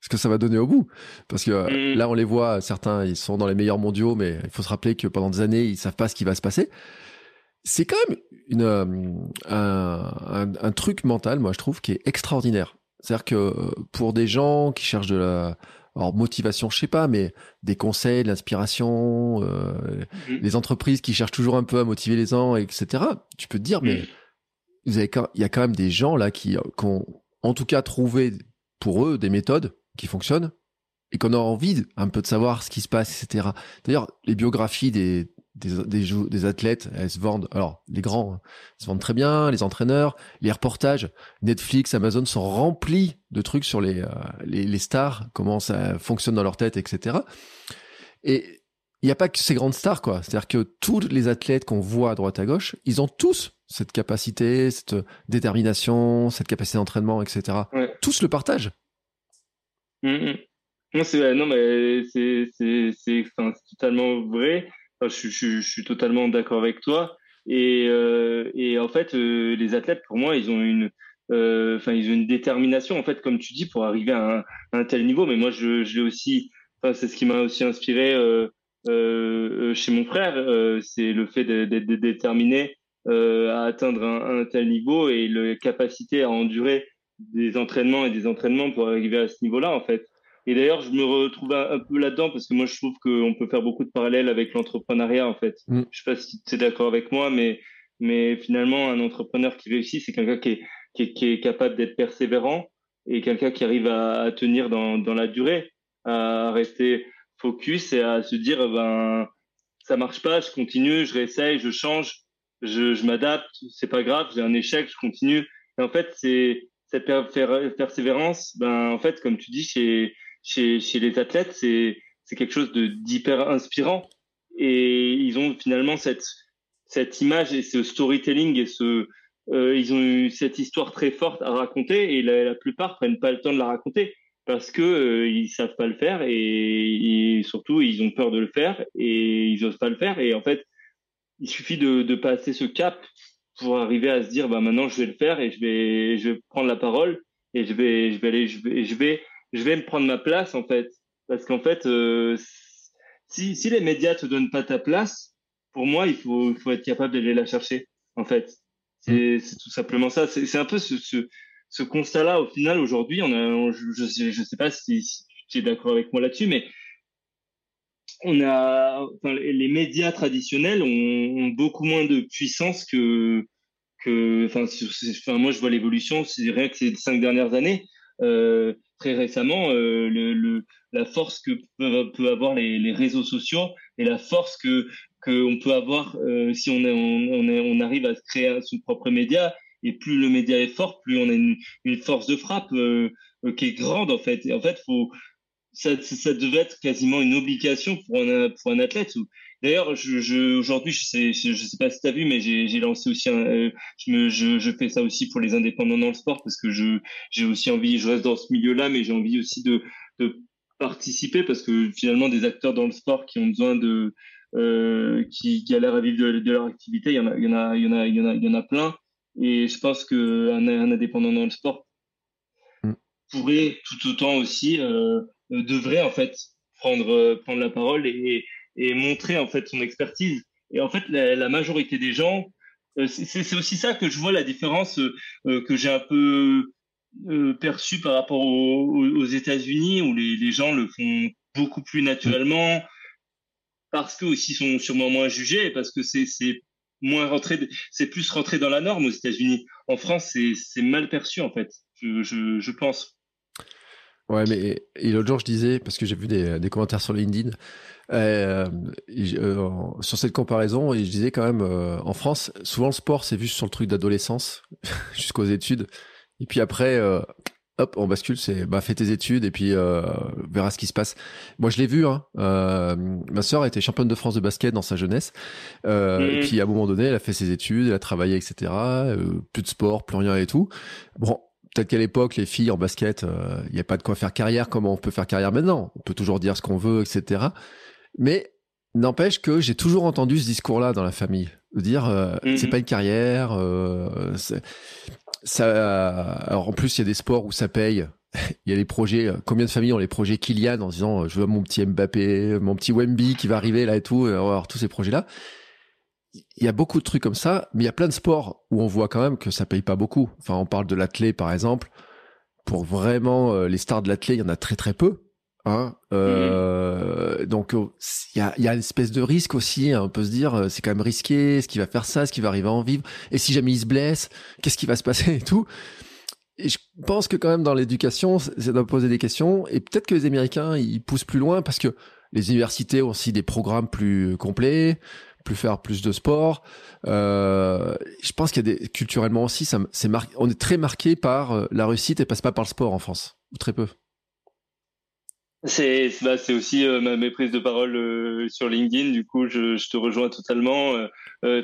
[SPEAKER 2] ce que ça va donner au bout. Parce que euh, mm. là, on les voit, certains, ils sont dans les meilleurs mondiaux, mais il faut se rappeler que pendant des années, ils savent pas ce qui va se passer. C'est quand même une, euh, un, un, truc mental, moi, je trouve, qui est extraordinaire. C'est-à-dire que euh, pour des gens qui cherchent de la alors motivation, je sais pas, mais des conseils, de l'inspiration, euh, mhm. les entreprises qui cherchent toujours un peu à motiver les gens, etc. Tu peux te dire, mais vous avez, il y a quand même des gens là qui, qui ont, en tout cas, trouvé pour eux des méthodes qui fonctionnent et qu'on a envie un peu de savoir ce qui se passe, etc. D'ailleurs, les biographies des, des, des, des, athlètes, elles se vendent, alors les grands hein, se vendent très bien, les entraîneurs, les reportages, Netflix, Amazon sont remplis de trucs sur les, euh, les, les, stars, comment ça fonctionne dans leur tête, etc. Et il n'y a pas que ces grandes stars, quoi. C'est-à-dire que tous les athlètes qu'on voit à droite à gauche, ils ont tous cette capacité, cette détermination, cette capacité d'entraînement, etc. Tous le partagent.
[SPEAKER 3] Mmh. Non, c'est non, mais c'est totalement vrai je, je, je, suis totalement d'accord avec toi. Et, euh, et en fait, euh, les athlètes, pour moi, ils ont une, euh, enfin, ils ont une détermination, en fait, comme tu dis, pour arriver à un, tel niveau. Mais moi, je, je l'ai aussi. Enfin, c'est ce qui m'a aussi inspiré chez mon frère. c'est le fait d'être déterminé à atteindre un, un, tel niveau et la capacité à endurer des entraînements et des entraînements pour arriver à ce niveau-là, en fait. Et d'ailleurs, je me retrouve un, peu là-dedans parce que moi, je trouve qu'on peut faire beaucoup de parallèles avec l'entrepreneuriat, en fait. Mm. Je sais pas si tu es d'accord avec moi, mais, mais finalement, un entrepreneur qui réussit, c'est quelqu'un qui est, qui, est, qui est, capable d'être persévérant et quelqu'un qui arrive à, à tenir dans, dans, la durée, à rester focus et à se dire, ben, ça marche pas, je continue, je réessaye, je change, je, je m'adapte, c'est pas grave, j'ai un échec, je continue. Et en fait, c'est cette persévérance, ben, en fait, comme tu dis, c'est chez, chez les athlètes, c'est c'est quelque chose de d'hyper inspirant. Et ils ont finalement cette cette image et ce storytelling et ce euh, ils ont eu cette histoire très forte à raconter et la, la, plupart prennent pas le temps de la raconter parce que euh, ils savent pas le faire et, et, surtout ils ont peur de le faire et ils osent pas le faire. Et en fait il suffit de, de passer ce cap pour arriver à se dire bah maintenant je vais le faire et je vais je vais prendre la parole et je vais je vais aller je vais je vais je vais me prendre ma place en fait. Parce qu'en fait, euh, si, si les médias te donnent pas ta place, pour moi, il faut, il faut être capable d'aller la chercher. En fait, c'est mm. tout simplement ça. C'est un peu ce, ce, ce constat-là. Au final, aujourd'hui, on a, je, je, sais, je sais pas si, si tu es d'accord avec moi là-dessus, mais on a, enfin, les médias traditionnels ont, beaucoup moins de puissance que, que, enfin, moi je vois l'évolution, c'est rien que ces cinq dernières années. Euh, très récemment euh, le, le, la force que peuvent, peut avoir les, les, réseaux sociaux et la force que qu'on peut avoir euh, si on, est, on, est, on arrive à créer son propre média et plus le média est fort plus on a une, une force de frappe euh, qui est grande en fait et en fait faut ça, ça devait être quasiment une obligation pour un, pour un athlète D'ailleurs, je, je, aujourd'hui, je sais, je, sais pas si tu as vu, mais j'ai lancé aussi un, euh, je, me, je, je, fais ça aussi pour les indépendants dans le sport parce que je, j'ai aussi envie, je reste dans ce milieu-là, mais j'ai envie aussi de, de participer parce que finalement, des acteurs dans le sport qui ont besoin de, euh, qui galèrent à vivre de, de, leur activité, il y en a, il y en a, il y en a, il y en a, il y en a plein. Et je pense qu'un un indépendant dans le sport mm. pourrait tout autant aussi euh, devrait en fait prendre prendre la parole et, et montrer en fait son expertise. Et en fait, la, majorité des gens, euh, c'est aussi ça que je vois la différence euh, euh, que j'ai un peu euh, perçue par rapport aux, aux États-Unis où les, les, gens le font beaucoup plus naturellement parce que aussi sont sûrement moins jugés parce que c'est moins rentré, c'est plus rentré dans la norme aux États-Unis. En France, c'est mal perçu en fait, je, je pense.
[SPEAKER 2] Ouais, mais et l'autre jour, je disais, parce que j'ai vu des, des, commentaires sur LinkedIn, euh, euh, sur cette comparaison, et je disais quand même, euh, en France, souvent le sport, c'est vu sur le truc d'adolescence, jusqu'aux études. Et puis après, euh, hop, on bascule, c'est bah fais tes études et puis euh, verra ce qui se passe. Moi, je l'ai vu. Hein, euh, ma sœur était championne de France de basket dans sa jeunesse. Euh, Et mmh. puis à un moment donné, elle a fait ses études, elle a travaillé, etc. Euh, plus de sport, plus rien et tout. Bon, peut-être qu'à l'époque, les filles en basket, il euh, n'y a pas de quoi faire carrière comme on peut faire carrière maintenant? On peut toujours dire ce qu'on veut, etc. Mais n'empêche que j'ai toujours entendu ce discours-là dans la famille, de dire euh, mmh. c'est pas une carrière. Euh, ça, alors en plus, il y a des sports où ça paye. Il y a les projets. Combien de familles ont les projets Kylian en disant je veux mon petit Mbappé, mon petit Wemby qui va arriver là et tout, avoir tous ces projets-là. Il y a beaucoup de trucs comme ça, mais il y a plein de sports où on voit quand même que ça paye pas beaucoup. Enfin, on parle de l'athlé par exemple. Pour vraiment euh, les stars de l'athlé, il y en a très très peu. Hein euh, Donc il y a, y a une espèce de risque aussi. Hein. On peut se dire euh, c'est quand même risqué. Est-ce qu'il va faire ça Est-ce qu'il va arriver à en vivre Et si jamais il se blesse, qu'est-ce qui va se passer et tout et je pense que quand même dans l'éducation, ça doit poser des questions. Et peut-être que les Américains, ils poussent plus loin parce que les universités ont aussi des programmes plus complets, plus faire plus de sport. Euh, je pense qu'il y a des culturellement aussi, ça, c'est on est très marqué par euh, la réussite et passe pas par le sport en France, ou très peu.
[SPEAKER 3] C'est bah, aussi euh, ma, mes prises de parole sur LinkedIn. Du coup, je, te rejoins totalement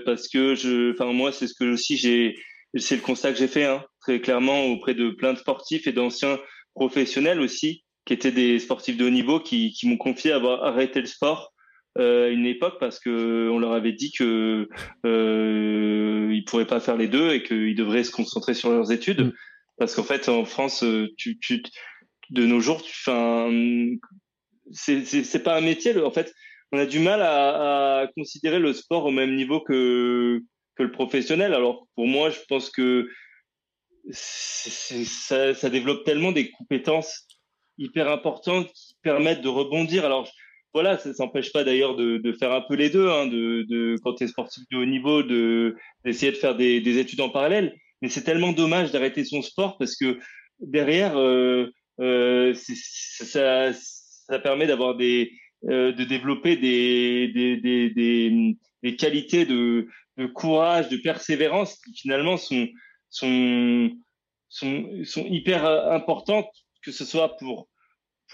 [SPEAKER 3] parce que je, enfin moi, c'est ce que aussi j'ai, c'est le constat que j'ai fait hein, très clairement auprès de plein de sportifs et d'anciens professionnels aussi qui étaient des sportifs de haut niveau qui m'ont confié avoir arrêté le sport à une époque parce que on leur avait dit que euh, ils pourraient pas faire les deux et qu'ils devraient se concentrer sur leurs études. Mm. Parce qu'en fait, en France, tu, tu de nos jours, enfin, c'est c'est pas un métier. En fait, on a du mal à, à, considérer le sport au même niveau que que le professionnel. Alors pour moi, je pense que ça, ça développe tellement des compétences hyper importantes qui permettent de rebondir. Alors voilà, ça s'empêche pas d'ailleurs de, faire un peu les deux, hein, de, quand tu es sportif de haut niveau, de d'essayer de faire des, des, études en parallèle. Mais c'est tellement dommage d'arrêter son sport parce que derrière, euh, euh, ça, permet d'avoir des, euh, de développer des, des, des, des, des qualités de, de courage, de persévérance qui finalement sont, sont, sont, sont hyper importantes, que ce soit pour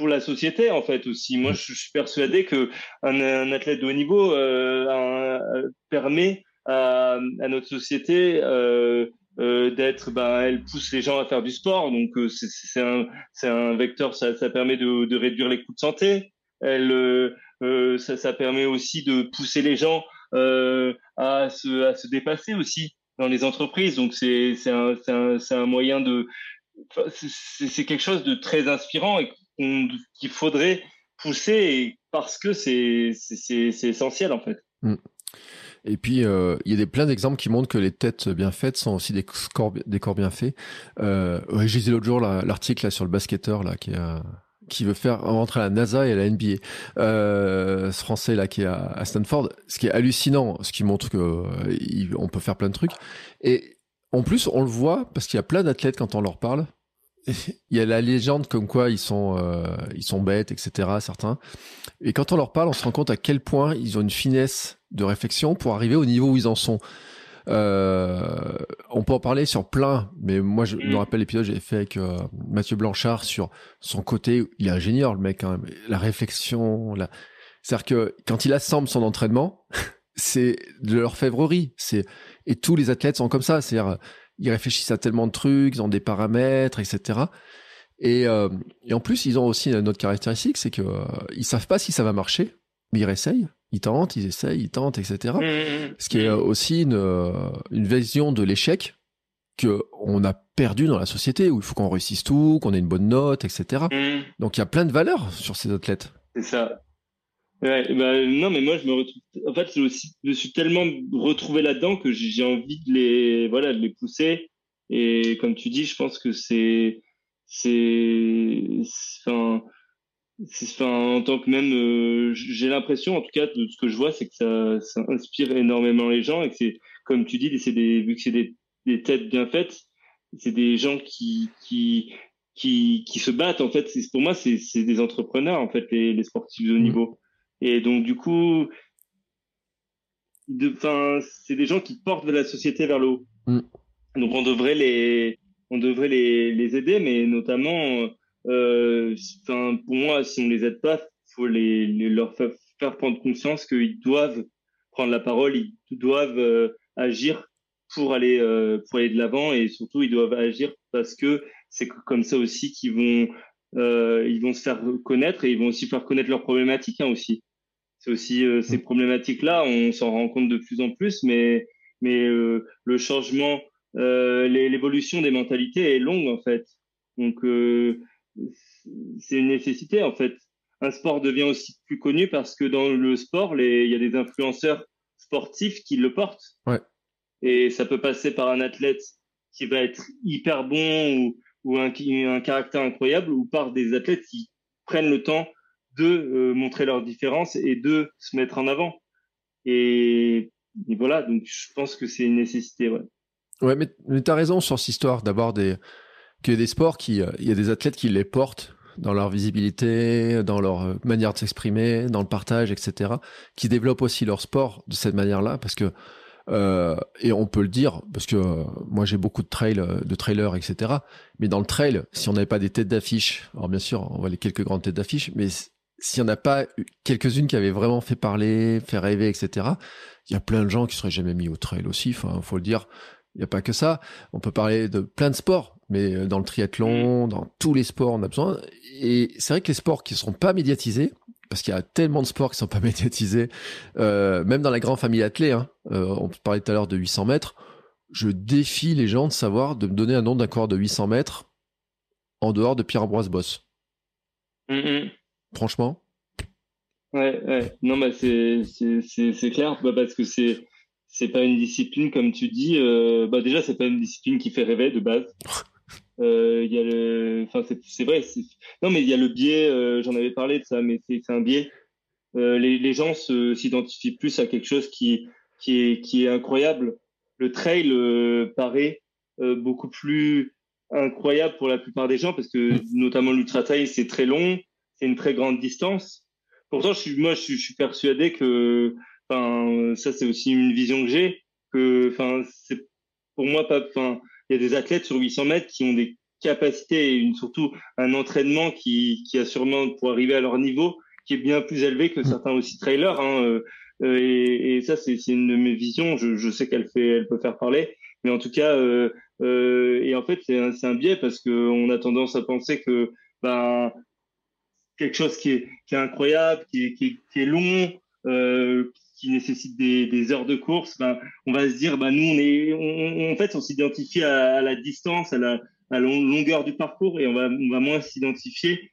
[SPEAKER 3] pour la société en fait aussi. Moi, je, suis persuadé que un, un, athlète de haut niveau euh, un, permet à, à, notre société euh, euh, d'être, ben, elle pousse les gens à faire du sport, donc euh, c'est un, c'est un vecteur, ça, ça permet de, de, réduire les coûts de santé. Elle, euh, ça, ça, permet aussi de pousser les gens à se, à se dépasser aussi dans les entreprises. Donc c'est, un, c'est un, un, moyen de, c'est quelque chose de très inspirant et qu'il faudrait pousser parce que c'est, essentiel en fait.
[SPEAKER 2] Mm. Et puis, euh, il y a des, plein d'exemples qui montrent que les têtes bien faites sont aussi des, corps, des corps bien faits. Euh, J'ai lu l'autre jour l'article là, sur le basketteur là, qui, veut faire rentrer à la NASA et à la NBA. Euh, ce français là qui est à, Stanford. Ce qui est hallucinant, ce qui montre que euh, peut faire plein de trucs. Et en plus, on le voit parce qu'il y a plein d'athlètes quand on leur parle. Il y a la légende comme quoi ils sont euh, ils sont bêtes, etc. Certains. Et quand on leur parle, on se rend compte à quel point ils ont une finesse de réflexion pour arriver au niveau où ils en sont. Euh, on peut en parler sur plein, mais moi je me rappelle l'épisode que j'avais fait avec euh, Mathieu Blanchard sur son côté, il est ingénieur le mec même, la réflexion, la... c'est-à-dire que quand il assemble son entraînement, c'est de l'orfèvrerie, c'est et tous les athlètes sont comme ça, c'est-à-dire ils réfléchissent à tellement de trucs, ils ont des paramètres, etc. Et, euh, et en plus, ils ont aussi une autre caractéristique, c'est que euh, ils savent pas si ça va marcher, mais ils essayent ils tentent, ils essayent, ils tentent, etc. Mmh, mmh. Ce qui est aussi une, euh, une vision de l'échec que on a perdu dans la société où il faut qu'on réussisse tout, qu'on ait une bonne note, etc. Mmh. Donc il y a plein de valeurs sur ces athlètes.
[SPEAKER 3] C'est ça. Ouais, bah, non, mais moi je me retrouve. En fait, je, aussi, je suis tellement retrouvé là-dedans que j'ai envie de les, voilà, de les pousser. Et comme tu dis, je pense que c'est, c'est, enfin, Enfin, en tant que même, euh, j'ai l'impression, en tout cas, de ce que je vois, c'est que ça, ça, inspire énormément les gens et que c'est, comme tu dis, c'est des, vu que c'est des, des, têtes bien faites, c'est des gens qui, qui, qui, qui se battent. En fait, pour moi, c'est des entrepreneurs, en fait, les, les sportifs de haut mmh. niveau. Et donc, du coup, enfin, c'est des gens qui portent la société vers le haut. Mmh. Donc, on devrait les, on devrait les, les aider, mais notamment, euh, pour moi, si on les aide pas, faut les, leur faire prendre conscience qu'ils doivent prendre la parole, ils doivent euh, agir pour aller euh, pour aller de l'avant et surtout ils doivent agir parce que c'est comme ça aussi qu'ils vont euh, ils vont se faire connaître et ils vont aussi faire connaître leurs problématiques hein, aussi. C'est aussi euh, ces mm. problématiques là, on s'en rend compte de plus en plus, mais mais euh, le changement, l'évolution des mentalités est longue en fait. Donc c'est une nécessité en fait. Un sport devient aussi plus connu parce que dans le sport, il y a des influenceurs sportifs qui le portent.
[SPEAKER 2] Ouais.
[SPEAKER 3] Et ça peut passer par un athlète qui va être hyper bon ou, ou un, un caractère incroyable ou par des athlètes qui prennent le temps de euh, montrer leurs différences et de se mettre en avant. Et, voilà, donc je pense que c'est une nécessité. Ouais,
[SPEAKER 2] mais, mais tu as raison sur cette histoire d'avoir des, des sports qui, euh, il y a des athlètes qui les portent dans leur visibilité, dans leur euh, manière de s'exprimer, dans le partage, etc., qui développent aussi leur sport de cette manière-là, parce que et on peut le dire parce que moi j'ai beaucoup de trails, de trailers, etc. Mais dans le trail, si on n'avait pas des têtes d'affiche, alors bien sûr, on voit les quelques grandes têtes d'affiche, mais s'il n'y en a pas quelques-unes qui avaient vraiment fait parler, fait rêver, etc. Il y a plein de gens qui seraient jamais mis au trail aussi. Enfin, faut le dire. Il n'y a pas que ça. On peut parler de plein de sports, mais dans le triathlon, dans tous les sports, on a besoin. Et c'est vrai que les sports qui ne seront pas médiatisés, parce qu'il y a tellement de sports qui sont pas médiatisés, euh, même dans la grande famille athlée. Hein, euh, on parlait tout à l'heure de 800 mètres. Je défie les gens de savoir de me donner un nom d'un coureur de 800 mètres en dehors de Pierre-Ambroise Boss.
[SPEAKER 3] Mm-hmm.
[SPEAKER 2] Franchement.
[SPEAKER 3] Ouais, ouais. Non, bah c'est c'est clair, bah, parce que c'est c'est pas une discipline comme tu dis. Euh, bah déjà, c'est pas une discipline qui fait rêver de base. Euh, il y a le, enfin c'est vrai, non mais il y a le biais. Euh, j'en avais parlé de ça, mais c'est un biais. Euh, les, les gens s'identifient plus à quelque chose qui qui est qui est incroyable. Le trail paraît beaucoup plus incroyable pour la plupart des gens parce que notamment l'ultra trail c'est très long, c'est une très grande distance. Pourtant, je suis, moi, je suis, persuadé que, enfin, ça c'est aussi une vision que j'ai, que, enfin, pour moi pas, enfin, il y a des athlètes sur 800 mètres qui ont des capacités et une, surtout un entraînement qui, qui a sûrement pour arriver à leur niveau qui est bien plus élevé que certains aussi trailers. Hein, euh, et, ça, c'est une de mes visions. Je, sais qu'elle fait, elle peut faire parler, mais en tout cas, euh, euh, et en fait, c'est un, biais parce que on a tendance à penser que ben quelque chose qui est, qui est incroyable, qui est, qui est, qui est long, euh, qui nécessite des, des, heures de course, ben, on va se dire, ben, nous, on est, on, en fait, on s'identifie à, à, la distance, à la, à la longueur du parcours et on va, on va moins s'identifier.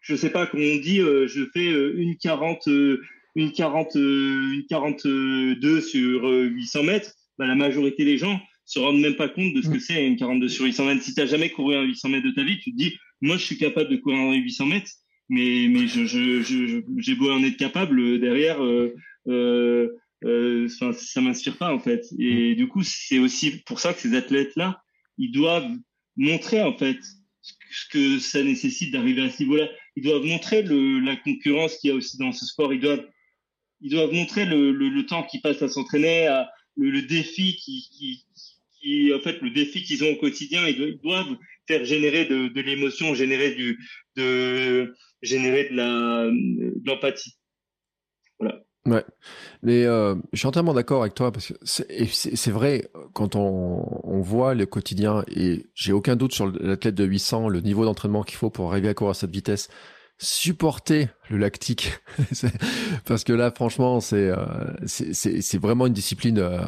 [SPEAKER 3] Je sais pas, comme on dit, euh, je fais euh, une 40, euh, une 40, une 42 sur 800 mètres. Ben, la majorité des gens se rendent même pas compte de ce que c'est une 42 sur 800 mètres. Si tu jamais couru un 800 mètres de ta vie, tu te dis, moi, je suis capable de courir un 800 mètres mais mais je je je j'ai beau en être capable euh, derrière euh, euh, euh, ça m'inspire pas en fait. Et du coup c'est aussi pour ça que ces athlètes là ils doivent montrer en fait ce que ça nécessite d'arriver à ce niveau-là. Ils doivent montrer le la concurrence qu'il y a aussi dans ce sport. Ils doivent ils doivent montrer le, le, le temps qu'ils passent à s'entraîner le, le, défi qui, qui, en fait le défi qu'ils ont au quotidien ils doivent faire générer de, l'émotion générer du de générer de la de l'empathie. Voilà.
[SPEAKER 2] Ouais, mais euh, je suis entièrement d'accord avec toi parce que c'est vrai quand on, voit le quotidien et j'ai aucun doute sur l'athlète de 800, le niveau d'entraînement qu'il faut pour arriver à courir à cette vitesse, supporter le lactique parce que là franchement c'est euh, c'est vraiment une discipline. Euh,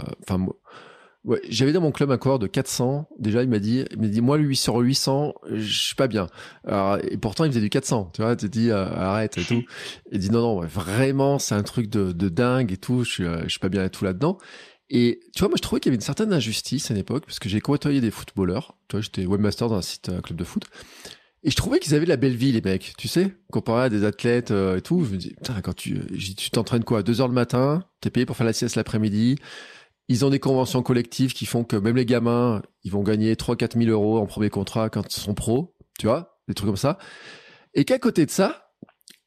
[SPEAKER 2] Ouais, j'avais dans mon club un coureur de 400. Déjà, il m'a dit, il m'a dit, moi, lui, sur 800, je suis pas bien. Alors, et pourtant, il faisait du 400. Tu vois, tu dis, euh, arrête et tout. Il dit, non, non, vraiment, c'est un truc de, de dingue et tout. Je suis, euh, je suis pas bien et tout là-dedans. Et tu vois, moi, je trouvais qu'il y avait une certaine injustice à l'époque parce que j'ai côtoyé des footballeurs. Tu vois, j'étais webmaster dans un site, un club de foot. Et je trouvais qu'ils avaient la belle vie, les mecs. Tu sais, comparé à des athlètes euh, et tout. Je me dis, putain, quand tu, tu t'entraînes quoi, deux heures le matin, t'es payé pour faire la sieste l'après-midi Ils ont des conventions collectives qui font que même les gamins, ils vont gagner 3-4 000 euros en premier contrat quand ils sont pros, tu vois, des trucs comme ça. Et qu'à côté de ça,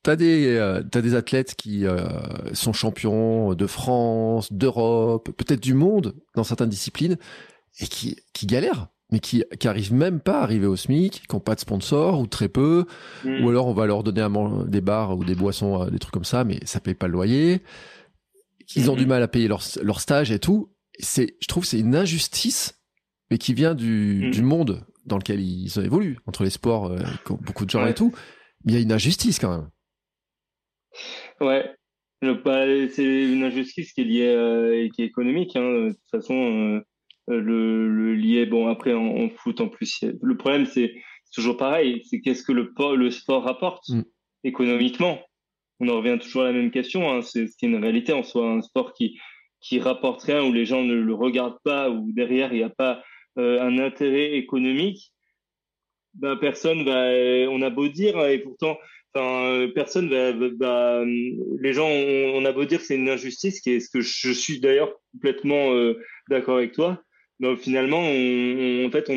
[SPEAKER 2] t'as des, euh, t'as des athlètes qui euh, sont champions de France, d'Europe, peut-être du monde dans certaines disciplines, et qui, qui galèrent mais qui, qui arrivent même pas à arriver au SMIC, qui n'ont pas de sponsor ou très peu, mm. ou alors on va leur donner un, des bars ou des boissons, euh, des trucs comme ça, mais ça paye pas le loyer. Ils ont du mal à payer leur, leur stage et tout. C'est, je trouve, c'est une injustice, mais qui vient du, mm. du monde dans lequel ils évoluent, entre les sports, euh, beaucoup de gens et tout. Mais il y a une injustice quand même.
[SPEAKER 3] Ouais, bah, c'est une injustice qui est liée, euh, qui est économique. Hein. De toute façon, euh, le, le lié, bon après en, foot en plus, le problème c'est toujours pareil, c'est qu'est-ce que le, le sport rapporte mm. économiquement? On en revient toujours à la même question. Hein. C'est une réalité en soi, un sport qui qui rapporte rien, où les gens ne le regardent pas, où derrière il n'y a pas euh, un intérêt économique. Ben, personne va, on a beau dire, et pourtant Enfin, personne va, va, les gens, on, a beau dire que c'est une injustice, qui est ce que je suis d'ailleurs complètement euh, d'accord avec toi. Mais finalement, en fait,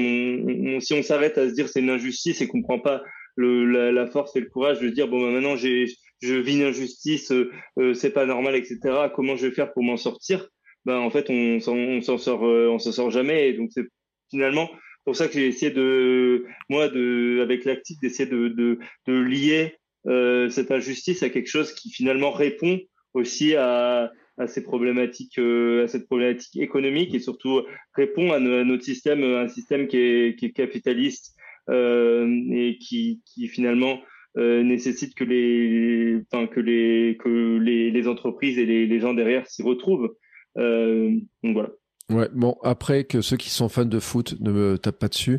[SPEAKER 3] si on s'arrête à se dire c'est une injustice et qu'on prend pas la, la, force et le courage de dire bon ben maintenant j'ai je vis une injustice, euh, euh, c'est pas normal, etc. Comment je vais faire pour m'en sortir? Ben en fait, on, on s'en sort, on s'en sort jamais. Et donc c'est finalement pour ça que j'ai essayé de moi de avec l'actif d'essayer de, de, de lier euh, cette injustice à quelque chose qui finalement répond aussi à, à ces problématiques, euh, à cette problématique économique et surtout répond à, notre système, un système qui est, qui est capitaliste euh, et qui, qui finalement euh, nécessite que les, enfin que les, que les, entreprises et les, gens derrière s'y retrouvent. Euh, donc voilà.
[SPEAKER 2] Ouais, bon, après que ceux qui sont fans de foot ne me tapent pas dessus,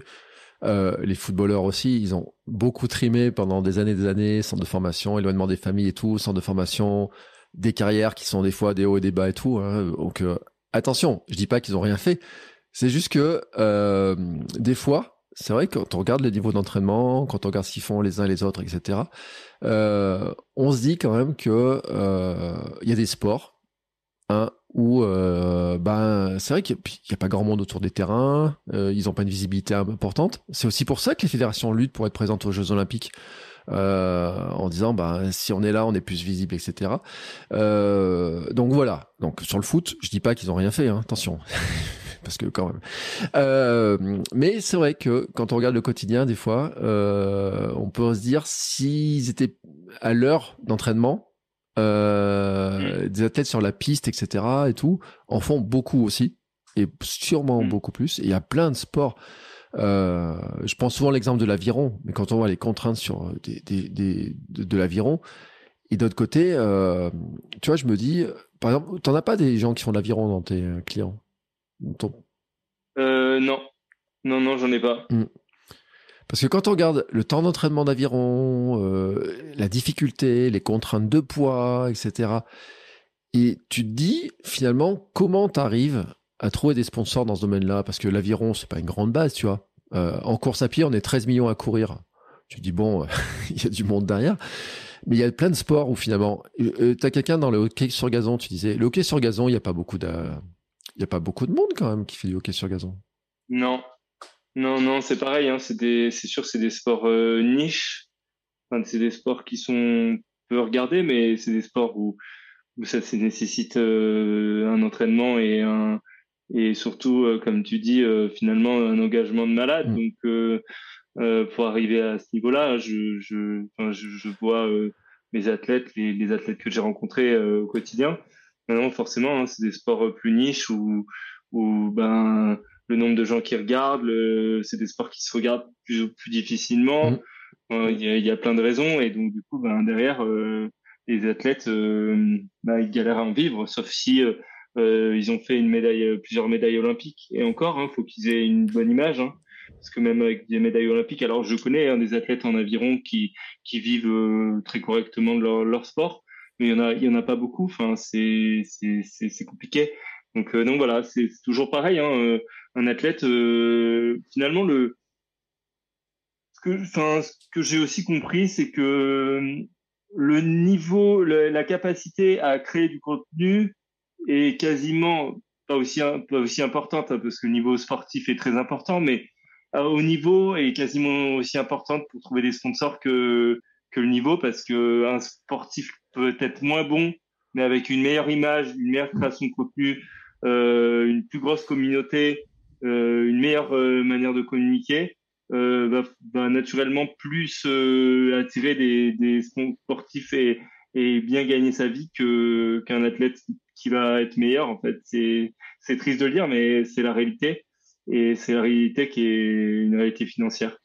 [SPEAKER 2] euh, les footballeurs aussi, ils ont beaucoup trimé pendant des années des années, centre de formation, éloignement des familles et tout, centre de formation, des carrières qui sont des fois des hauts et des bas et tout. Hein. Donc attention, je dis pas qu'ils ont rien fait. C'est juste que des fois, c'est vrai que quand on regarde les niveaux d'entraînement, quand on regarde ce qu'ils font les uns et les autres, etc., euh, on se dit quand même que il y a des sports hein, où euh, ben c'est vrai qu'il n'y a, pas grand monde autour des terrains, euh, ils n'ont pas une visibilité importante. C'est aussi pour ça que les fédérations luttent pour être présentes aux Jeux Olympiques. Euh, en disant ben si on est là on est plus visible etc euh, donc voilà donc sur le foot je dis pas qu'ils ont rien fait hein, attention parce que quand même euh, mais c'est vrai que quand on regarde le quotidien des fois euh, on peut se dire s'ils étaient à l'heure d'entraînement euh, mm. des athlètes sur la piste, etc. et tout, en font beaucoup aussi, et sûrement mm. beaucoup plus. il y a plein de sports. Euh, je pense souvent l'exemple de l'aviron, mais quand on voit les contraintes sur des, des, des de, l'aviron, et d'autre côté, euh, tu vois, je me dis, par exemple, t'en as pas des gens qui font de l'aviron dans tes clients?
[SPEAKER 3] Euh, Non, non, non, j'en ai pas. Mm.
[SPEAKER 2] Parce que quand on regarde le temps d'entraînement d'aviron, euh, la difficulté, les contraintes de poids, etc., et tu te dis finalement comment tu arrives à trouver des sponsors dans ce domaine-là? Parce que l'aviron, c'est pas une grande base, tu vois. Euh, en course à pied, on est 13 millions à courir. Tu te dis, bon, il y a du monde derrière. Mais il y a plein de sports où finalement, euh, tu as quelqu'un dans le hockey sur gazon, tu disais, le hockey sur gazon, il n'y a pas beaucoup de, il y a pas beaucoup de monde quand même qui fait du hockey sur gazon.
[SPEAKER 3] Non, non, non, c'est pareil. Hein, c'est des, c'est sûr, c'est des sports euh, niches. Enfin, c'est des sports qui sont peu regardés, mais c'est des sports où où ça, nécessite euh, un entraînement et un et surtout, euh, comme tu dis, finalement un engagement de malade. Mm. Donc, pour arriver à ce niveau-là, je je, enfin, je, je vois mes athlètes, les, les athlètes que j'ai rencontrés au quotidien. Maintenant, forcément, hein, c'est des sports plus niches où où ben le nombre de gens qui regardent, c'est des sports qui se regardent plus, plus difficilement. Mm. Euh, il y, a, y, a, plein de raisons et donc du coup, ben, derrière, euh, les athlètes, euh, ben, ils galèrent à en vivre, sauf si ils ont fait une médaille, plusieurs médailles olympiques. Et encore, il hein, faut qu'ils aient une bonne image. Hein, parce que même avec des médailles olympiques, alors je connais hein, des athlètes en aviron qui qui vivent très correctement leur sport, mais il y en a il y en a pas beaucoup. Enfin, c'est c'est compliqué. Donc, euh, donc voilà, c'est toujours pareil. Hein, euh, un athlète, euh, finalement, le ce que, enfin, ce que j'ai aussi compris, c'est que le niveau, la capacité à créer du contenu est quasiment pas aussi pas aussi importante hein, parce que le niveau sportif est très important, mais haut niveau est quasiment aussi importante pour trouver des sponsors que que le niveau parce que un sportif peut être moins bon, mais avec une meilleure image, une meilleure création de contenu, euh, une plus grosse communauté, euh, une meilleure euh, manière de communiquer, va, naturellement plus attirer des, sportifs et, bien gagner sa vie que qu'un athlète qui va être meilleur. En fait, c'est c'est triste de le dire, mais c'est la réalité et c'est la réalité qui est une réalité financière.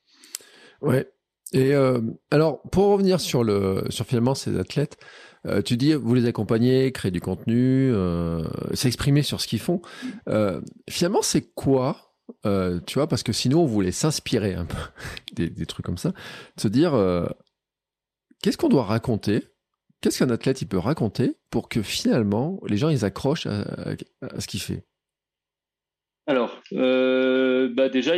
[SPEAKER 2] Ouais. Et euh, alors, pour revenir sur le sur finalement ces athlètes, euh, tu dis vous les accompagnez, créer du contenu, euh, s'exprimer sur ce qu'ils font. Euh, finalement, c'est quoi tu vois, parce que sinon on voulait s'inspirer un peu des, trucs comme ça, se dire qu'est-ce qu'on doit raconter, qu'est-ce qu'un athlète il peut raconter pour que finalement les gens ils accrochent à, ce qu'il fait?
[SPEAKER 3] Alors, bah déjà,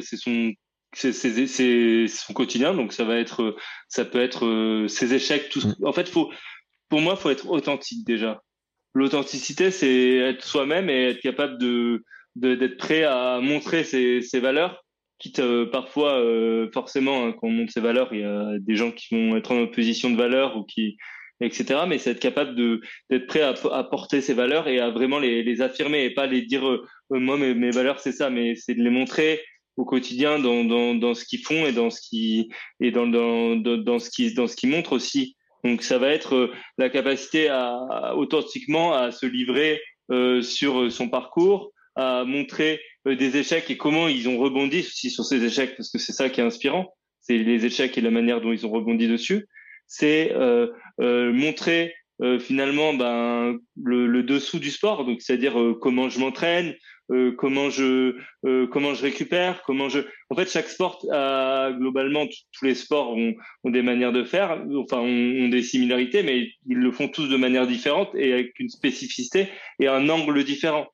[SPEAKER 3] c'est son c'est son quotidien, donc ça va être, ça peut être euh, ses échecs. Tout. En fait, faut, pour moi, faut être authentique déjà. L'authenticité, c'est être soi-même et être capable de d'être prêt à montrer ses, ses valeurs, quitte euh, parfois, euh, forcément, hein, quand on montre ses valeurs, il y a des gens qui vont être en opposition de valeurs ou qui, etc. Mais c'est être capable de d'être prêt à, à, porter ses valeurs et à vraiment les, les affirmer et pas les dire euh, moi mes, mes valeurs c'est ça, mais c'est de les montrer au quotidien dans, dans, dans ce qu'ils font et dans ce qui et dans, dans, dans ce qui dans ce qu'ils montrent aussi. Donc ça va être euh, la capacité à, authentiquement à se livrer euh, sur son parcours, à montrer euh, des échecs et comment ils ont rebondi aussi sur ces échecs parce que c'est ça qui est inspirant, c'est les échecs et la manière dont ils ont rebondi dessus. C'est euh, euh, montrer euh, finalement ben, le, le, dessous du sport, donc c'est-à-dire euh, comment je m'entraîne, euh, comment je comment je récupère, comment je. En fait, chaque sport a globalement tous les sports ont, ont, des manières de faire, enfin ont, ont, des similarités, mais ils le font tous de manière différente et avec une spécificité et un angle différent.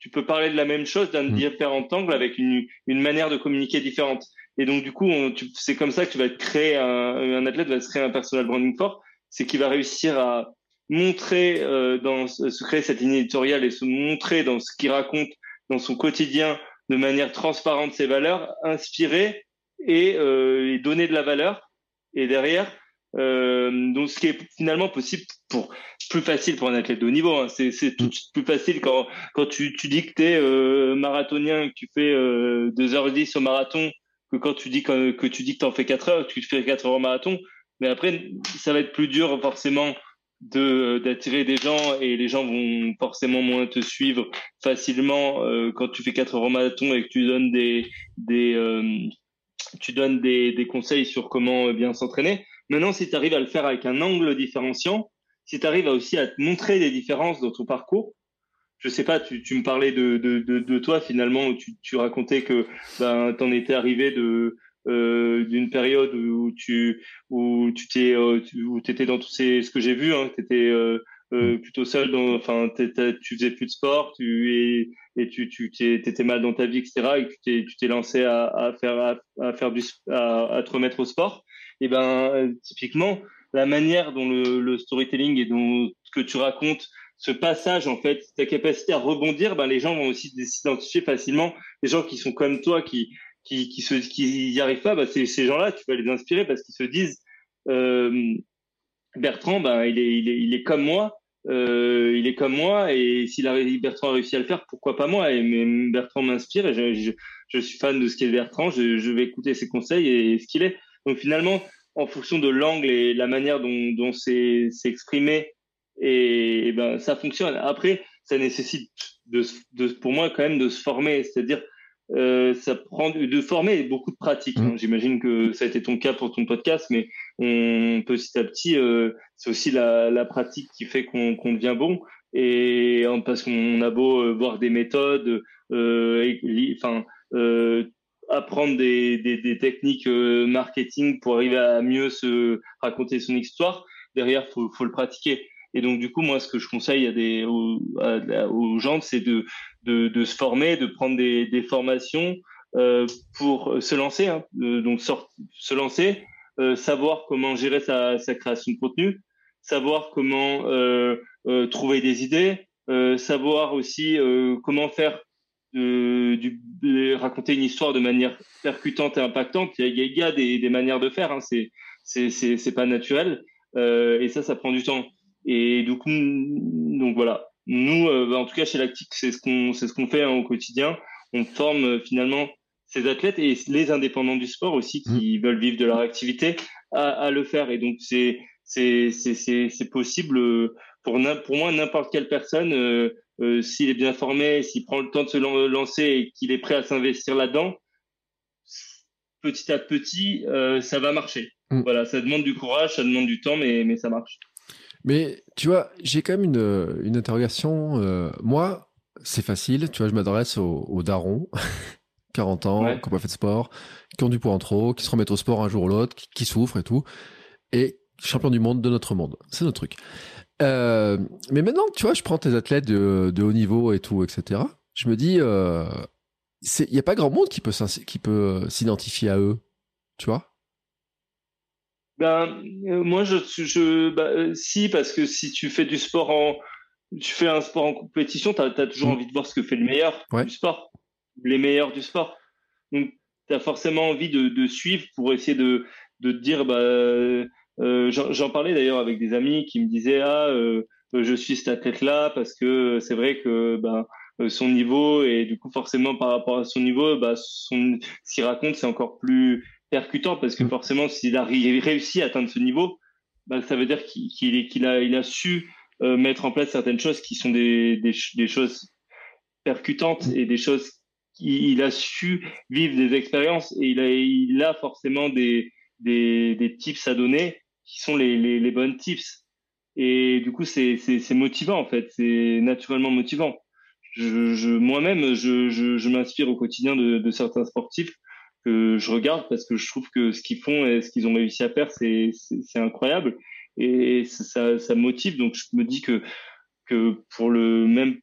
[SPEAKER 3] Tu peux parler de la même chose d'un mmh. différent angle avec une, une manière de communiquer différente. Et donc, du coup, c'est comme ça que tu vas créer un, un athlète va se créer un personal branding fort, c'est qu'il va réussir à montrer euh, dans se créer cette ligne éditoriale et se montrer dans ce qu'il raconte dans son quotidien de manière transparente ses valeurs, inspirer et, euh, et donner de la valeur. Et derrière, euh, donc ce qui est finalement possible pour plus facile pour un athlète de haut niveau. Hein. C'est tout plus facile quand quand tu tu dis que tu es euh, marathonien, que tu fais euh, 2h10 au marathon, que quand tu dis que, que tu dis que tu en fais 4 heures, tu fais 4 heures au marathon. Mais après, ça va être plus dur forcément de d'attirer des gens et les gens vont forcément moins te suivre facilement euh, quand tu fais 4 heures marathon et que tu donnes des des euh, tu donnes des, des conseils sur comment bien s'entraîner. Maintenant, si tu arrives à le faire avec un angle différenciant, si tu arrives aussi à te montrer des différences dans ton parcours, je sais pas, tu, tu me parlais de, de, de, de, toi finalement, où tu, tu racontais que ben, tu en étais arrivé de, euh, d'une période où tu où tu t'es euh, où t'étais dans tous ces ce que j'ai vu hein, t'étais euh, euh, plutôt seul dans enfin tu faisais plus de sport tu et, et tu tu t'étais mal dans ta vie etc et tu t'es tu t'es lancé à, à faire à, à faire du à, à, te remettre au sport. Et ben typiquement la manière dont le, le storytelling et dont ce que tu racontes ce passage en fait ta capacité à rebondir ben les gens vont aussi s'identifier facilement les gens qui sont comme toi qui qui qui se qui y arrivent pas, bah c'est ces gens-là, tu vas les inspirer parce qu'ils se disent euh, Bertrand, bah il est il est il est comme moi, euh, il est comme moi et s'il a Bertrand a réussi à le faire, pourquoi pas moi? Et mais Bertrand m'inspire et je, je, je, suis fan de ce qu'est Bertrand, je, je vais écouter ses conseils et, ce qu'il est. Donc finalement, en fonction de l'angle et la manière dont dont c'est exprimé et, ben ça fonctionne. Après, ça nécessite de, de pour moi quand même de se former, c'est-à-dire euh, ça prend de former beaucoup de pratiques. Hein. Mmh. J'imagine que ça a été ton cas pour ton podcast, mais on petit à petit, euh, c'est aussi la, la, pratique qui fait qu'on qu devient bon. Et parce qu'on a beau euh, voir des méthodes, euh, enfin euh, apprendre des, des, des techniques euh, marketing pour arriver à mieux se raconter son histoire. Derrière, faut, faut le pratiquer. Et donc, du coup, moi, ce que je conseille à des, aux, gens, c'est de, de, se former, de prendre des, formations euh, pour se lancer. Hein, donc, se lancer, euh, savoir comment gérer sa, création de contenu, savoir comment euh trouver des idées, savoir aussi comment faire du, raconter une histoire de manière percutante et impactante. Il y a, des, manières de faire. Hein. C'est c'est pas naturel et ça ça prend du temps. Et coup donc voilà. Nous, bah, en tout cas chez Lactic, c'est ce qu'on c'est ce qu'on fait hein, au quotidien. On forme finalement ces athlètes et les indépendants du sport aussi qui mmh. veulent vivre de leur activité à, à le faire. Et donc c'est c'est c'est possible euh, pour pour moi n'importe quelle personne euh, euh, s'il est bien formé, s'il prend le temps de se lancer et qu'il est prêt à s'investir là-dedans, petit à petit, euh, ça va marcher. Mmh. Voilà, ça demande du courage, ça demande du temps, mais mais ça marche.
[SPEAKER 2] Mais tu vois, j'ai quand même une, une interrogation. moi, c'est facile. Tu vois, je m'adresse aux, aux darons 40 ans, qui n'ont pas fait de sport, qui ont du poids en trop, qui se remettent au sport un jour ou l'autre, qui, souffrent et tout. Et champion du monde de notre monde. C'est notre truc. Euh, mais maintenant, tu vois, je prends tes athlètes de, haut niveau et tout, etc. Je me dis, il euh, n'y a pas grand monde qui peut, qui peut s'identifier à eux, tu vois?
[SPEAKER 3] Ben, euh, moi, je, je bah, si, parce que si tu fais du sport en, tu fais un sport en compétition, tu as, toujours mm. envie de voir ce que fait le meilleur du sport les meilleurs du sport. Donc, tu as forcément envie de, de, suivre pour essayer de, de te dire, bah, euh, j'en parlais d'ailleurs avec des amis qui me disaient, ah, euh, je suis cet athlète-là parce que c'est vrai que bah, son niveau et du coup forcément par rapport à son niveau, bah, son, ce qu'il raconte c'est encore plus percutant parce que mm. forcément s'il a réussi à atteindre ce niveau, bah, ça veut dire qu'il a, il a su euh, mettre en place certaines choses qui sont des, des, des choses percutantes et des choses il, a su vivre des expériences et il a, il a forcément des, des, des tips à donner qui sont les, les, les bonnes tips. Et du coup, c'est, motivant en fait, c'est naturellement motivant. Je, je, moi-même, je, je, je m'inspire au quotidien de, de, certains sportifs que je regarde parce que je trouve que ce qu'ils font et ce qu'ils ont réussi à faire, c'est, c'est, c'est incroyable et ça, ça motive. Donc je me dis que que pour le même,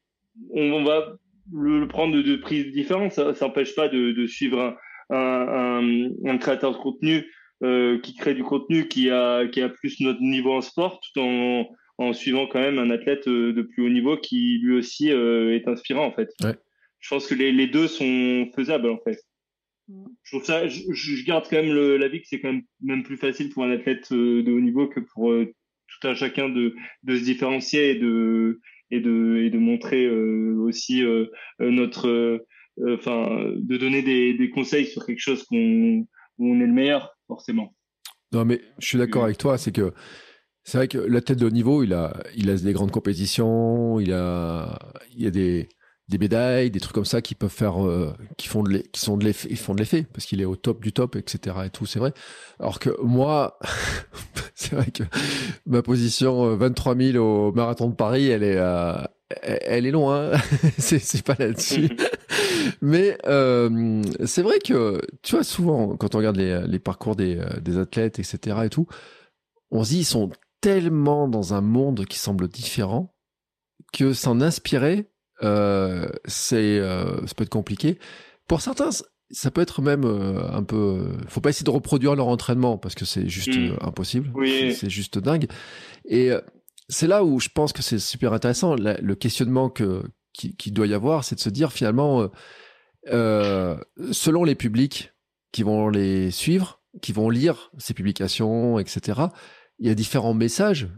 [SPEAKER 3] on va le, prendre de, de prises différentes. Ça n'empêche pas de, de suivre un, un, un, créateur de contenu euh, qui crée du contenu qui a, qui a plus notre niveau en sport, tout en, en suivant quand même un athlète euh, de plus haut niveau qui lui aussi euh, est inspirant en fait. Ouais. Je pense que les, les, deux sont faisables en fait. Je trouve ça, je, je garde quand même l'avis que c'est quand même, même plus facile pour un athlète euh, de haut niveau que pour tout un chacun de, de se différencier et de, et de, et de montrer euh, aussi euh, euh, notre, enfin, de donner des, des, conseils sur quelque chose qu'on, où on est le meilleur, forcément.
[SPEAKER 2] Non, mais je suis d'accord avec toi, c'est que c'est vrai que la tête de haut niveau, il a, il a des grandes compétitions, il a, il y a des, des médailles, des trucs comme ça qui peuvent faire, euh, qui font de qui sont de l'effet, font de l'effet parce qu'il est au top du top, etc. et tout, c'est vrai. Alors que moi, c'est vrai que ma position 23 euh, 000 au marathon de Paris, elle est, euh, elle est loin. c'est, c'est pas là-dessus. Mais euh, c'est vrai que tu vois souvent quand on regarde les, les parcours des, des athlètes, etc. et tout, on se dit ils sont tellement dans un monde qui semble différent que s'en inspirer c'est euh, ça peut être compliqué. Pour certains, ça peut être même euh, un peu. Faut pas essayer de reproduire leur entraînement parce que c'est juste mm. impossible. Oui. C'est juste dingue. Et c'est là où je pense que c'est super intéressant. le questionnement que qui, qui doit y avoir, c'est de se dire finalement, euh, selon les publics qui vont les suivre, qui vont lire ces publications, etc. Il y a différents messages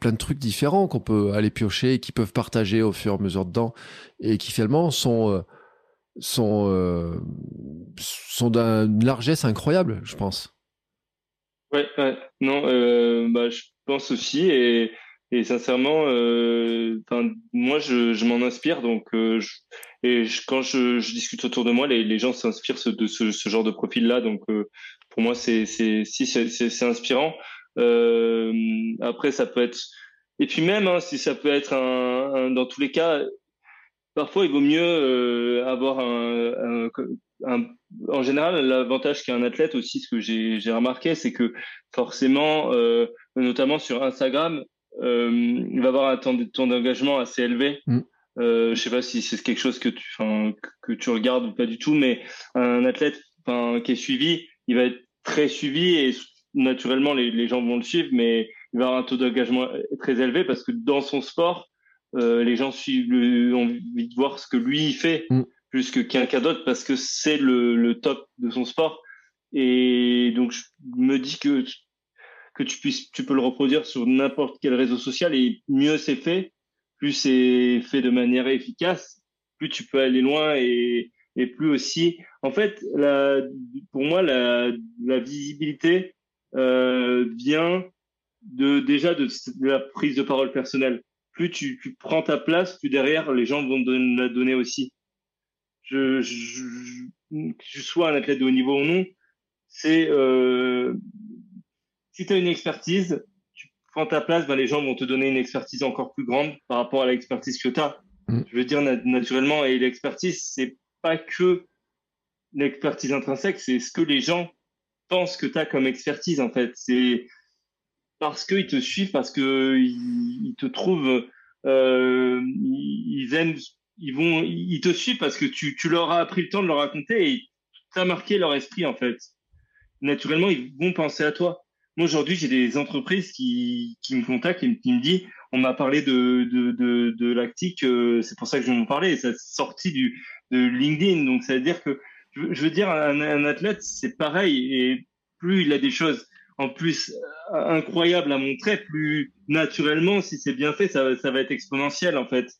[SPEAKER 2] plein de trucs différents qu'on peut aller piocher et qui peuvent partager au fur et à mesure dedans et qui finalement sont euh, sont euh, sont d'une largesse incroyable, je pense.
[SPEAKER 3] Ouais, non, euh, bah, je pense aussi et, et sincèrement, moi je, je m'en inspire donc et quand je, discute autour de moi, les, gens s'inspirent de ce, ce, genre de profil là donc pour moi c'est c'est si c'est inspirant. Euh, après, ça peut être et puis même hein, si ça peut être un, dans tous les cas, parfois il vaut mieux euh, avoir un, un, en général l'avantage qu'un athlète aussi, ce que j'ai remarqué, c'est que forcément, euh, notamment sur Instagram, euh, il va avoir un temps, d'engagement assez élevé. Mm. Je sais pas si c'est quelque chose que tu, que tu regardes ou pas du tout, mais un athlète qui est suivi, il va être très suivi et naturellement, les, les, gens vont le suivre, mais il va avoir un taux d'engagement très élevé parce que dans son sport, les gens suivent, ont envie de voir ce que lui fait mm. plus que quelqu'un d'autre parce que c'est le, le, top de son sport. Et donc je me dis que que tu puisses, tu peux le reproduire sur n'importe quel réseau social et mieux c'est fait, plus c'est fait de manière efficace, plus tu peux aller loin et, et plus aussi. En fait, la, pour moi, la, la visibilité euh, vient de déjà de, la prise de parole personnelle. Plus tu, tu, prends ta place, plus derrière les gens vont te la donner aussi. Je, je, que tu sois un athlète de haut niveau ou non, c'est euh, si tu as une expertise, tu prends ta place, ben, les gens vont te donner une expertise encore plus grande par rapport à l'expertise que tu as. Mm. Je veux dire naturellement, et l'expertise, c'est pas que l'expertise intrinsèque, c'est ce que les gens pensent que tu as comme expertise en fait. C'est parce qu'ils te suivent, parce qu'ils te trouvent, euh, ils aiment, ils vont, ils te suivent parce que tu, tu leur as pris le temps de leur raconter et tu as marqué leur esprit en fait. Naturellement, ils vont penser à toi. Moi, aujourd'hui, j'ai des entreprises qui, qui me contactent et qui me disent, on m'a parlé de, de, de, lactique, euh, c'est pour ça que je vais vous parler, ça sorti du, de LinkedIn. Donc, ça veut dire que, je, veux dire, un, un athlète, c'est pareil, et plus il a des choses en plus euh, incroyables à montrer, plus naturellement, si c'est bien fait, ça, ça va être exponentiel, en fait.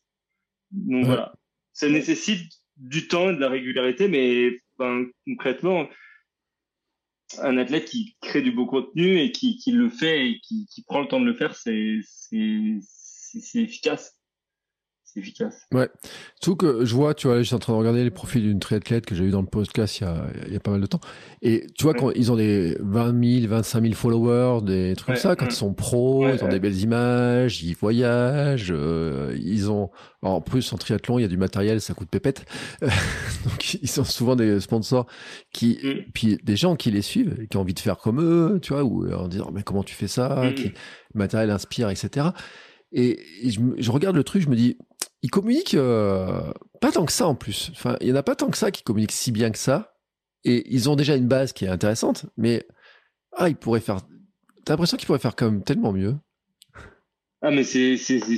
[SPEAKER 3] Donc, voilà. Ça nécessite du temps et de la régularité, mais ben, concrètement, un athlète qui crée du beau contenu et qui, qui le fait et qui, qui, prend le temps de le faire, c'est efficace efficace.
[SPEAKER 2] Ouais. Surtout que je vois, tu vois, j'étais en train de regarder les profils d'une triathlète que j'ai eu dans le podcast il y, a, il y a pas mal de temps. Et tu vois, quand ils ont des 20 000, 25 000 followers, des trucs comme ça, quand ils sont pros, ils ont des belles images, ils voyagent, euh, ils ont, en plus, en triathlon, il y a du matériel, ça coûte pépette. Donc, ils ont souvent des sponsors qui, mm. puis des gens qui les suivent, qui ont envie de faire comme eux, tu vois, ou en disant, mais comment tu fais ça, mm. qui, le matériel inspire, etc. Et, je, je, regarde le truc, je me dis, ils communiquent euh, pas tant que ça en plus. Enfin, il y en a pas tant que ça qui communiquent si bien que ça. Et ils ont déjà une base qui est intéressante, mais ah, ils pourraient faire. T'as l'impression qu'ils pourraient faire quand même tellement mieux.
[SPEAKER 3] Ah, mais c'est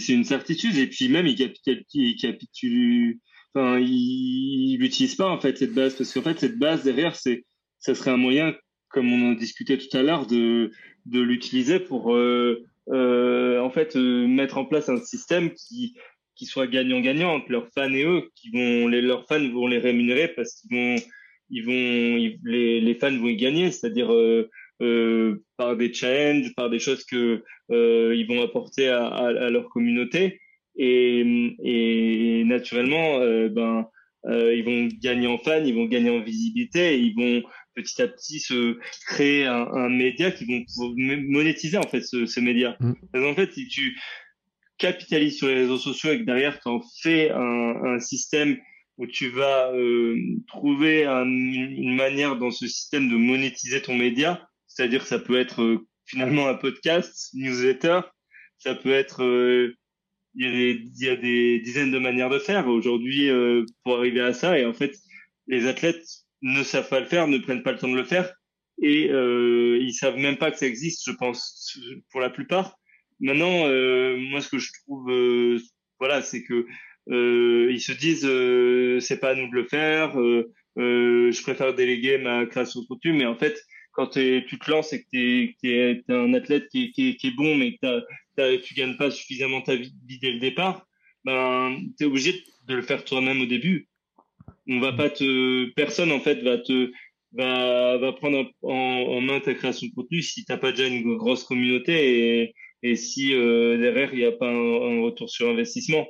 [SPEAKER 3] une certitude. Et puis même ils capitulent. Enfin, ils l'utilisent pas en fait cette base parce qu'en fait cette base derrière, c'est ça serait un moyen, comme on en discutait tout à l'heure, de de l'utiliser pour euh, euh, en fait mettre en place un système qui qui soit gagnant-gagnant entre leurs fans et eux, qui vont les, leurs fans vont les rémunérer parce qu'ils vont, ils vont, les, les fans vont y gagner, c'est-à-dire euh, euh, par des challenges, par des choses que euh, ils vont apporter à, à, à, leur communauté et, et naturellement, ben ils vont gagner en fans, ils vont gagner en visibilité, et ils vont petit à petit se créer un, un média qui vont monétiser en fait ce, ce média. Mmh. en fait, si tu capitalises sur les réseaux sociaux et que derrière, tu en fais un, un, système où tu vas euh, trouver un, une manière dans ce système de monétiser ton média, c'est-à-dire ça peut être euh, finalement un podcast, newsletter, ça peut être... Euh, il y, a des, il y a des dizaines de manières de faire. Aujourd'hui euh, pour arriver à ça et en fait les athlètes ne savent pas le faire, ne prennent pas le temps de le faire. Et euh, ils savent même pas que ça existe, je pense, pour la plupart. Maintenant, euh, moi, ce que je trouve, euh, voilà, c'est que euh, ils se disent, c'est pas à nous de le faire. je préfère déléguer ma création de contenu, mais en fait, quand tu te lances et que tu es, un athlète qui est, qui, qui est, bon, mais que tu gagnes pas suffisamment ta vie dès le départ, ben, tu es obligé de le faire toi-même au début. On va pas te, personne en fait va te, va, va prendre en, en main ta création de contenu si t'as pas déjà une grosse communauté et, et si euh, derrière il n'y a pas un, retour sur investissement.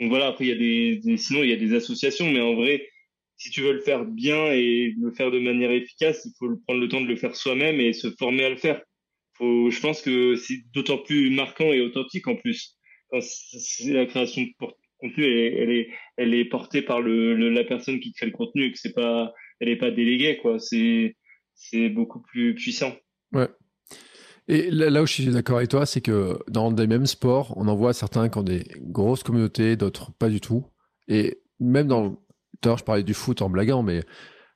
[SPEAKER 3] Donc voilà, après il y a des, sinon il y a des associations, mais en vrai, si tu veux le faire bien et le faire de manière efficace, il faut prendre le temps de le faire soi-même et se former à le faire. Faut, je pense que c'est d'autant plus marquant et authentique en plus. la création de contenu, elle elle est, elle est portée par le, la personne qui crée le contenu et que c'est pas, elle est pas déléguée quoi. C'est, c'est beaucoup plus puissant.
[SPEAKER 2] Ouais. Et là, où je suis d'accord avec toi, c'est que dans des mêmes sports, on en voit certains qui ont des grosses communautés, d'autres pas du tout. Et même dans, tout je parlais du foot en blaguant, mais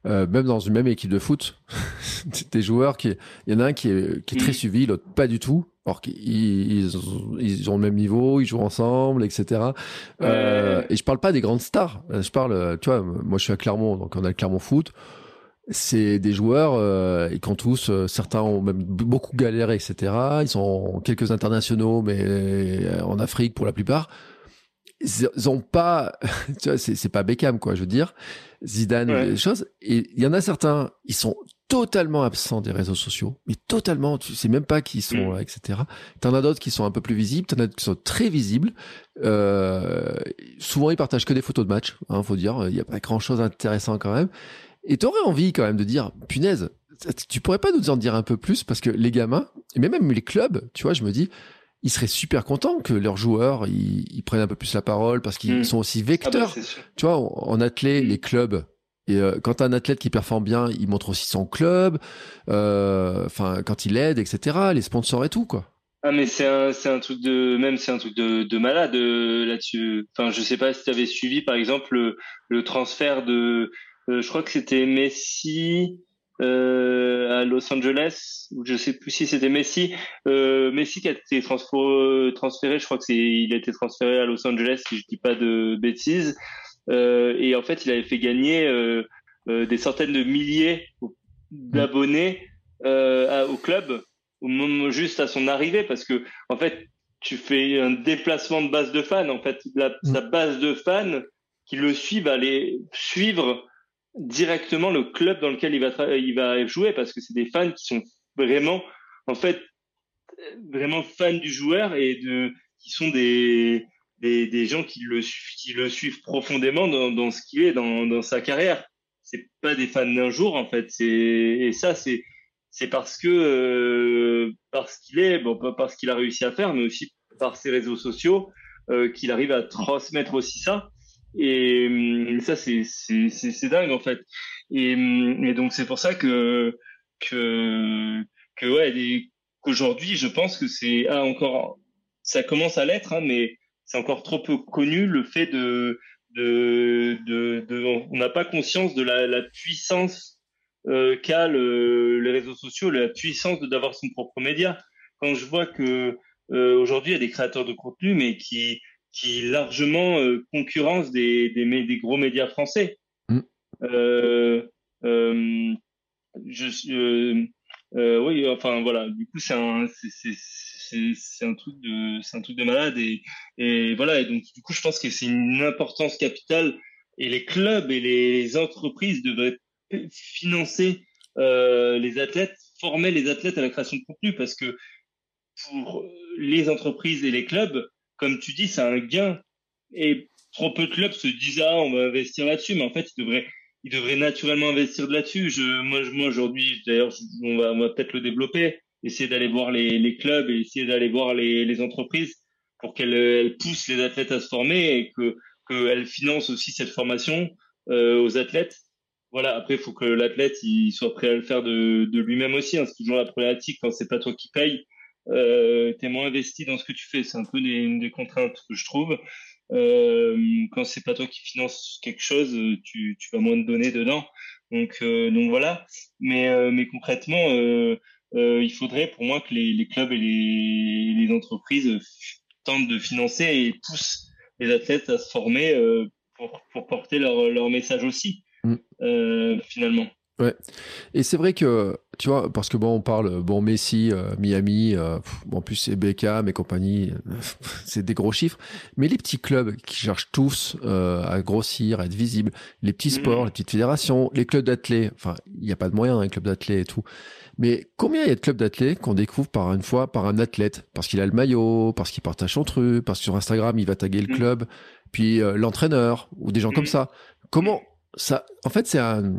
[SPEAKER 2] euh, même dans une même équipe de foot, des joueurs qui, il y en a un qui est, qui est très mm. suivi, l'autre pas du tout. Or qu'ils ils, ont le même niveau, ils jouent ensemble, etc. Euh, et je parle pas des grandes stars. Je parle, tu vois, moi je suis à Clermont, donc on a le Clermont Foot. C'est des joueurs, euh, ils ont tous, euh, certains ont même beaucoup galéré, etc. Ils sont quelques internationaux, mais euh, en Afrique pour la plupart ils ont pas, tu vois, c'est, pas Beckham, quoi, je veux dire. Zidane, des choses. Et il y en a certains, ils sont totalement absents des réseaux sociaux, mais totalement, tu sais même pas qui sont mm. là, etc. T'en as d'autres qui sont un peu plus visibles, t'en as d'autres qui sont très visibles. Euh, souvent, ils partagent que des photos de match, hein, faut dire. Il y a pas grand chose d'intéressant quand même. Et t'aurais envie quand même de dire, punaise, tu pourrais pas nous en dire un peu plus parce que les gamins, et même les clubs, tu vois, je me dis, ils seraient super contents que leurs joueurs ils, prennent un peu plus la parole parce qu'ils hmm. sont aussi ah bah, vecteurs. tu vois, en, athlète, les clubs. Et euh, quand un athlète qui performe bien, il montre aussi son club. Euh, enfin, quand il aide, etc. Les sponsors et tout, quoi.
[SPEAKER 3] Ah mais c'est un c'est un truc de même c'est un truc de, de malade euh, là-dessus. Enfin, je sais pas si tu avais suivi par exemple le, le transfert de, je crois que c'était Messi euh, à Los Angeles, ou je sais plus si c'était Messi, euh, Messi qui a été transféré, je crois que c'est, il a été transféré à Los Angeles, si je dis pas de bêtises, euh, et en fait il avait fait gagner euh, euh des centaines de milliers d'abonnés euh, au club au moment juste à son arrivée, parce que en fait tu fais un déplacement de base de fans, en fait. La, mm. sa base de fans qui le suivent aller suivre directement le club dans lequel il va, il va jouer parce que c'est des fans qui sont vraiment, en fait, vraiment fans du joueur et de, qui sont des, des, des gens qui le, qui le suivent profondément dans, dans ce qu'il est, dans, dans sa carrière. C'est pas des fans d'un jour, en fait. Et ça, c'est, c'est parce que, euh, parce qu'il est, bon, pas parce qu'il a réussi à faire, mais aussi par ses réseaux sociaux, euh, qu'il arrive à transmettre aussi ça. Et, hum, ça, c'est, c'est, c'est, dingue, en fait. Et, hum, et donc, c'est pour ça que, que, que ouais, qu'aujourd'hui, je pense que c'est ah, encore, ça commence à l'être, hein, mais c'est encore trop peu connu le fait de, de, de, de on n'a pas conscience de la, la puissance euh, qu'a le, les réseaux sociaux, la puissance d'avoir son propre média. Quand je vois que euh, aujourd'hui il y a des créateurs de contenu, mais qui qui largement euh, concurrence des, des, des, gros médias français. Mm. Euh, euh, je, euh, euh, oui, enfin voilà. Du coup, c'est un, c'est un truc de, c'est un truc de malade et, et voilà. Et donc, du coup, je pense que c'est une importance capitale et les clubs et les entreprises devraient financer euh, les athlètes, former les athlètes à la création de contenu parce que pour les entreprises et les clubs, comme tu dis, c'est un gain. Et trop peu de clubs se disent ah on va investir là-dessus, mais en fait ils devraient ils devraient naturellement investir là-dessus. Je, moi, aujourd'hui, d'ailleurs, on va, peut-être le développer, essayer d'aller voir les, clubs et essayer d'aller voir les, entreprises pour qu'elles poussent les athlètes à se former et que qu'elles financent aussi cette formation euh, aux athlètes. Voilà. Après, il faut que l'athlète soit prêt à le faire de, de lui-même aussi. Hein. C'est toujours la problématique quand c'est pas toi qui paye euh, tu es moins investi dans ce que tu fais. C'est un peu des, des contraintes que je trouve. Euh, quand c'est pas toi qui finance quelque chose, tu, tu vas moins te donner dedans. Donc, euh, donc voilà. Mais, euh, mais concrètement, euh, il faudrait pour moi que les, les clubs et les, les, entreprises tentent de financer et poussent les athlètes à se former pour, pour porter leur, leur message aussi, mmh. finalement.
[SPEAKER 2] Ouais. Et c'est vrai que, tu vois, parce que bon, on parle, bon, Messi, euh, Miami, euh, bon, en plus c'est Beckham et compagnie, c'est des gros chiffres. Mais les petits clubs qui cherchent tous euh, à grossir, à être visibles, les petits sports, mm. les petites fédérations, les clubs d'athlètes, enfin, il n'y a pas de moyens, un hein, club d'athlètes et tout. Mais combien il y a de clubs d'athlètes qu'on découvre par une fois par un athlète? Parce qu'il a le maillot, parce qu'il partage son truc, parce que sur Instagram, il va taguer le mm. club, puis l'entraîneur, ou des gens comme mm. ça. Comment ça En fait, c'est un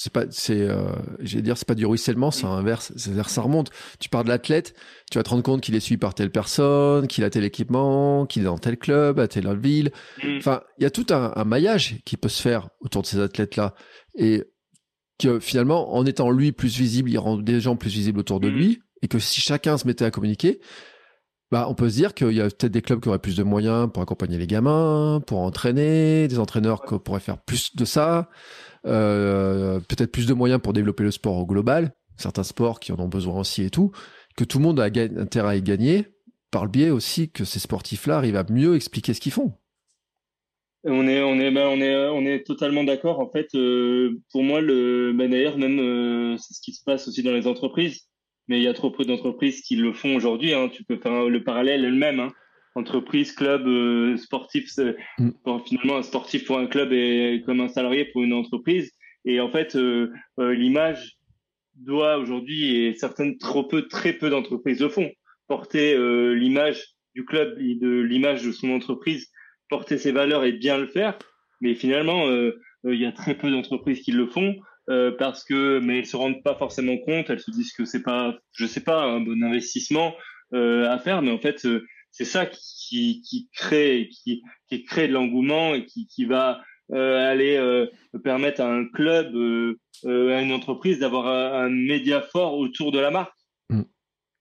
[SPEAKER 2] c'est pas c'est euh, dire c'est pas du ruissellement c'est inverse c'est-à-dire ça remonte. Tu pars de l'athlète tu vas te rendre compte qu'il est suivi par telle personne qu'il a tel équipement qu'il est dans tel club à telle ville. Mm. enfin il y a tout un, un, maillage qui peut se faire autour de ces athlètes là et que finalement en étant lui plus visible il rend des gens plus visibles autour de mm. lui et que si chacun se mettait à communiquer bah, on peut se dire qu'il y a peut-être des clubs qui auraient plus de moyens pour accompagner les gamins, pour entraîner, des entraîneurs qui pourraient faire plus de ça, euh, peut-être plus de moyens pour développer le sport au global, certains sports qui en ont besoin aussi et tout, que tout le monde a intérêt à y gagner, par le biais aussi que ces sportifs-là arrivent à mieux expliquer ce qu'ils font.
[SPEAKER 3] On est, on est, ben, on est, on est totalement d'accord. En fait, euh, pour moi, le, ben, d'ailleurs, même euh, c'est ce qui se passe aussi dans les entreprises mais il y a trop peu d'entreprises qui le font aujourd'hui. Hein. Tu peux faire le parallèle le même. Hein. Entreprise, club, euh, sportif. Mm. finalement, un sportif pour un club est comme un salarié pour une entreprise. Et en fait, euh, euh, l'image doit aujourd'hui, et certaines trop peu, très peu d'entreprises le font, porter l'image du club et de l'image de son entreprise, porter ses valeurs et bien le faire. Mais finalement, il y a très peu d'entreprises qui le font. Euh, parce que mais elles se rendent pas forcément compte, elles se disent que c'est pas, je sais pas, un bon investissement euh, à faire, mais en fait euh, c'est ça qui, qui crée, qui, qui crée de l'engouement et qui, qui va aller permettre à un club, à une entreprise d'avoir un, média fort autour de la marque. Mm.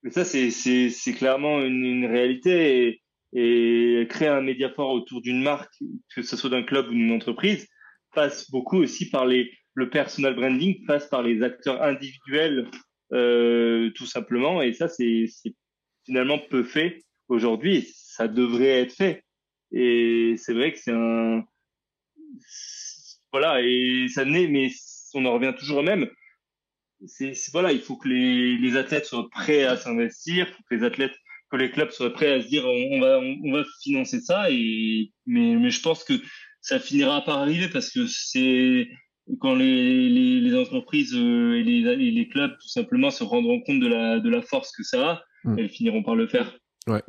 [SPEAKER 3] Mais ça c'est c'est c'est clairement une, une réalité et, et créer un média fort autour d'une marque, que ce soit d'un club ou d'une entreprise, passe beaucoup aussi par les le personal branding passe par les acteurs individuels, euh, tout simplement. Et ça, c'est finalement peu fait aujourd'hui. Ça devrait être fait. Et c'est vrai que c'est un, voilà, et ça naît, mais on en revient toujours au même. C'est voilà, il faut que les, les athlètes soient prêts à s'investir, faut que les athlètes, que les clubs soient prêts à se dire on, va on, va financer ça. Et mais mais je pense que ça finira par arriver parce que c'est quand les, les, les entreprises euh, et les, les, clubs tout simplement se rendront compte de la, de la force que ça a, mm. elles finiront par le faire.
[SPEAKER 2] Ouais.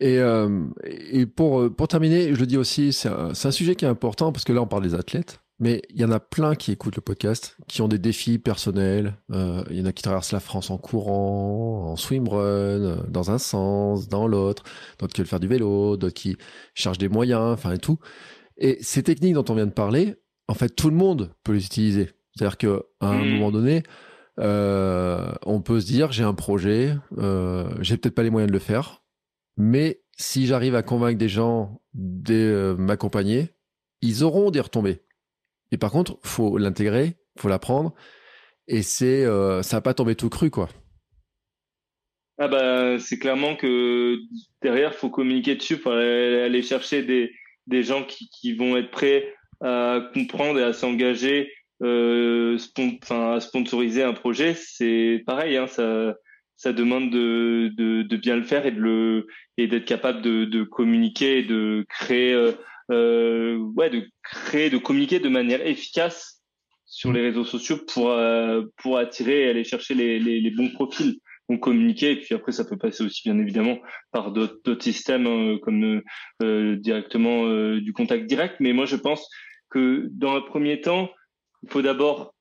[SPEAKER 2] Et, euh, et pour, euh, pour terminer, je le dis aussi, c'est un, un, sujet qui est important parce que là, on parle des athlètes, mais il y en a plein qui écoutent le podcast, qui ont des défis personnels. Euh, il y en a qui traversent la France en courant, en swimrun, dans un sens, dans l'autre, d'autres qui veulent faire du vélo, d'autres qui cherchent des moyens, enfin et tout. Et ces techniques dont on vient de parler, en fait, tout le monde peut les utiliser. C'est-à-dire qu'à un hmm. moment donné, euh, on peut se dire j'ai un projet, euh, j'ai peut-être pas les moyens de le faire, mais si j'arrive à convaincre des gens de euh, m'accompagner, ils auront des retombées. Et par contre, faut l'intégrer, faut l'apprendre, et c'est euh, ça n'a pas tombé tout cru quoi.
[SPEAKER 3] Ah bah c'est clairement que derrière faut communiquer dessus pour aller, chercher des, des gens qui vont être prêts à comprendre et à s'engager, euh, sponsoriser un projet, c'est pareil, hein, ça, ça demande de, de, de, bien le faire et de le et d'être capable de, de communiquer, et de créer, euh, euh, ouais, de créer, de communiquer de manière efficace sur les réseaux sociaux pour euh, pour attirer et aller chercher les, les, les bons profils. Donc communiquer et puis après ça peut passer aussi bien évidemment par d'autres systèmes hein, comme euh, directement euh, du contact direct. Mais moi je pense que dans un premier temps, il faut d'abord